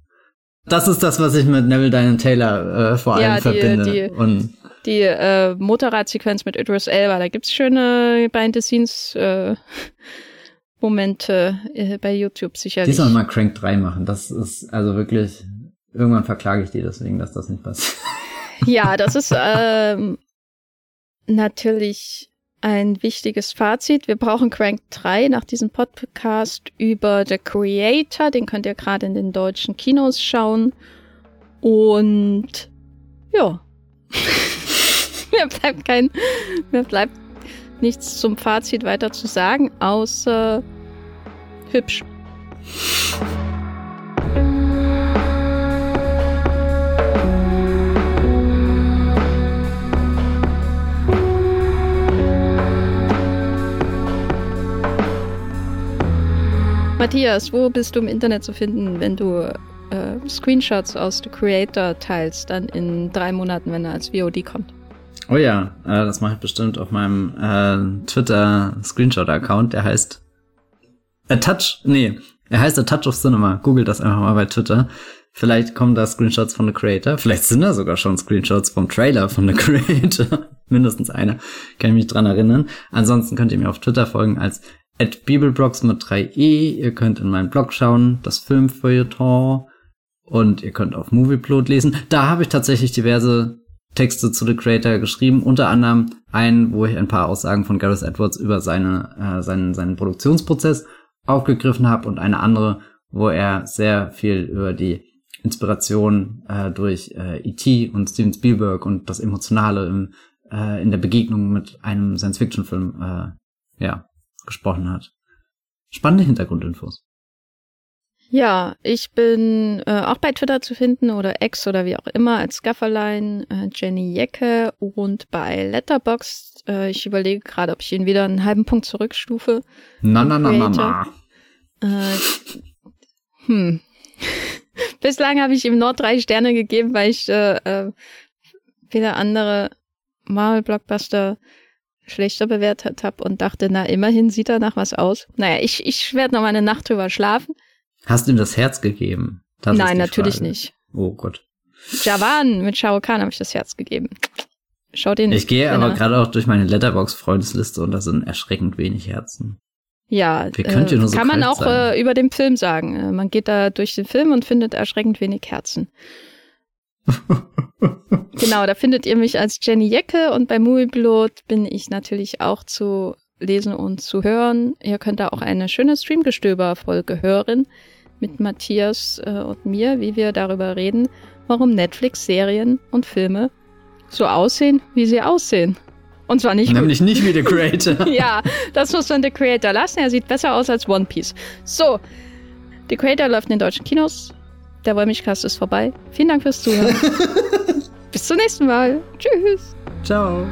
Das ist das, was ich mit Neville Diane Taylor äh, vor allem ja, die, verbinde. Die, und die äh, Motorradsequenz mit Idris Elba, da gibt's schöne Behind-the-Scenes äh, Momente äh, bei YouTube sicherlich. Die sollen mal Crank 3 machen. Das ist also wirklich, irgendwann verklage ich die deswegen, dass das nicht passiert. Ja, das ist ähm, natürlich ein wichtiges Fazit. Wir brauchen Crank 3 nach diesem Podcast über The Creator. Den könnt ihr gerade in den deutschen Kinos schauen. Und ja. mir bleibt kein, mir bleibt nichts zum Fazit weiter zu sagen, außer hübsch. Matthias, wo bist du im Internet zu finden, wenn du äh, Screenshots aus The Creator teilst, dann in drei Monaten, wenn er als VOD kommt? Oh ja, äh, das mache ich bestimmt auf meinem äh, Twitter Screenshot-Account. Der heißt A Touch, nee, er heißt A Touch of Cinema. Googelt das einfach mal bei Twitter. Vielleicht kommen da Screenshots von The Creator. Vielleicht sind da sogar schon Screenshots vom Trailer von The Creator. Mindestens einer. Kann ich mich dran erinnern. Ansonsten könnt ihr mir auf Twitter folgen als at Bibelblogs mit 3e. Ihr könnt in meinen Blog schauen, das Filmfeuilleton. Und ihr könnt auf Movieplot lesen. Da habe ich tatsächlich diverse Texte zu The Creator geschrieben, unter anderem einen, wo ich ein paar Aussagen von Gareth Edwards über seine, äh, seinen, seinen Produktionsprozess aufgegriffen habe und eine andere, wo er sehr viel über die Inspiration äh, durch äh, E.T. und Steven Spielberg und das Emotionale im, äh, in der Begegnung mit einem Science-Fiction-Film äh, ja, gesprochen hat. Spannende Hintergrundinfos. Ja, ich bin äh, auch bei Twitter zu finden oder X oder wie auch immer als Gafferlein, äh, Jenny Jecke und bei Letterboxd. Äh, ich überlege gerade, ob ich ihn wieder einen halben Punkt zurückstufe. Na, na, na, na, na. Äh, hm. Bislang habe ich ihm nur drei Sterne gegeben, weil ich äh, äh, viele andere Marvel-Blockbuster schlechter bewertet habe und dachte, na, immerhin sieht er nach was aus. Naja, ich, ich werde noch mal eine Nacht drüber schlafen. Hast du ihm das Herz gegeben? Das Nein, natürlich Frage. nicht. Oh Gott. Javan mit Shao Kahn habe ich das Herz gegeben. Schaut ihn. Ich gehe aber gerade auch durch meine Letterbox-Freundesliste und da sind erschreckend wenig Herzen. Ja, äh, so kann man auch äh, über den Film sagen. Äh, man geht da durch den Film und findet erschreckend wenig Herzen. genau, da findet ihr mich als Jenny Jecke und bei Movieblot bin ich natürlich auch zu lesen und zu hören. Ihr könnt da auch eine schöne Streamgestöber-Folge hören mit Matthias äh, und mir, wie wir darüber reden, warum Netflix-Serien und Filme so aussehen, wie sie aussehen. Und zwar nicht. Nämlich gut. nicht wie The Creator. ja, das muss man The Creator lassen. Er sieht besser aus als One Piece. So, The Creator läuft in den deutschen Kinos. Der Wollmilchcast ist vorbei. Vielen Dank fürs Zuhören. Bis zum nächsten Mal. Tschüss. Ciao.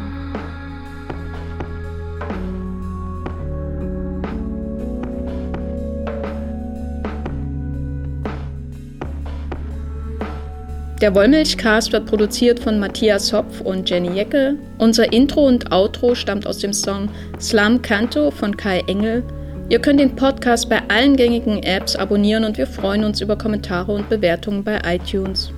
Der Wollmilchcast wird produziert von Matthias Hopf und Jenny Jecke. Unser Intro und Outro stammt aus dem Song Slam Canto von Kai Engel. Ihr könnt den Podcast bei allen gängigen Apps abonnieren und wir freuen uns über Kommentare und Bewertungen bei iTunes.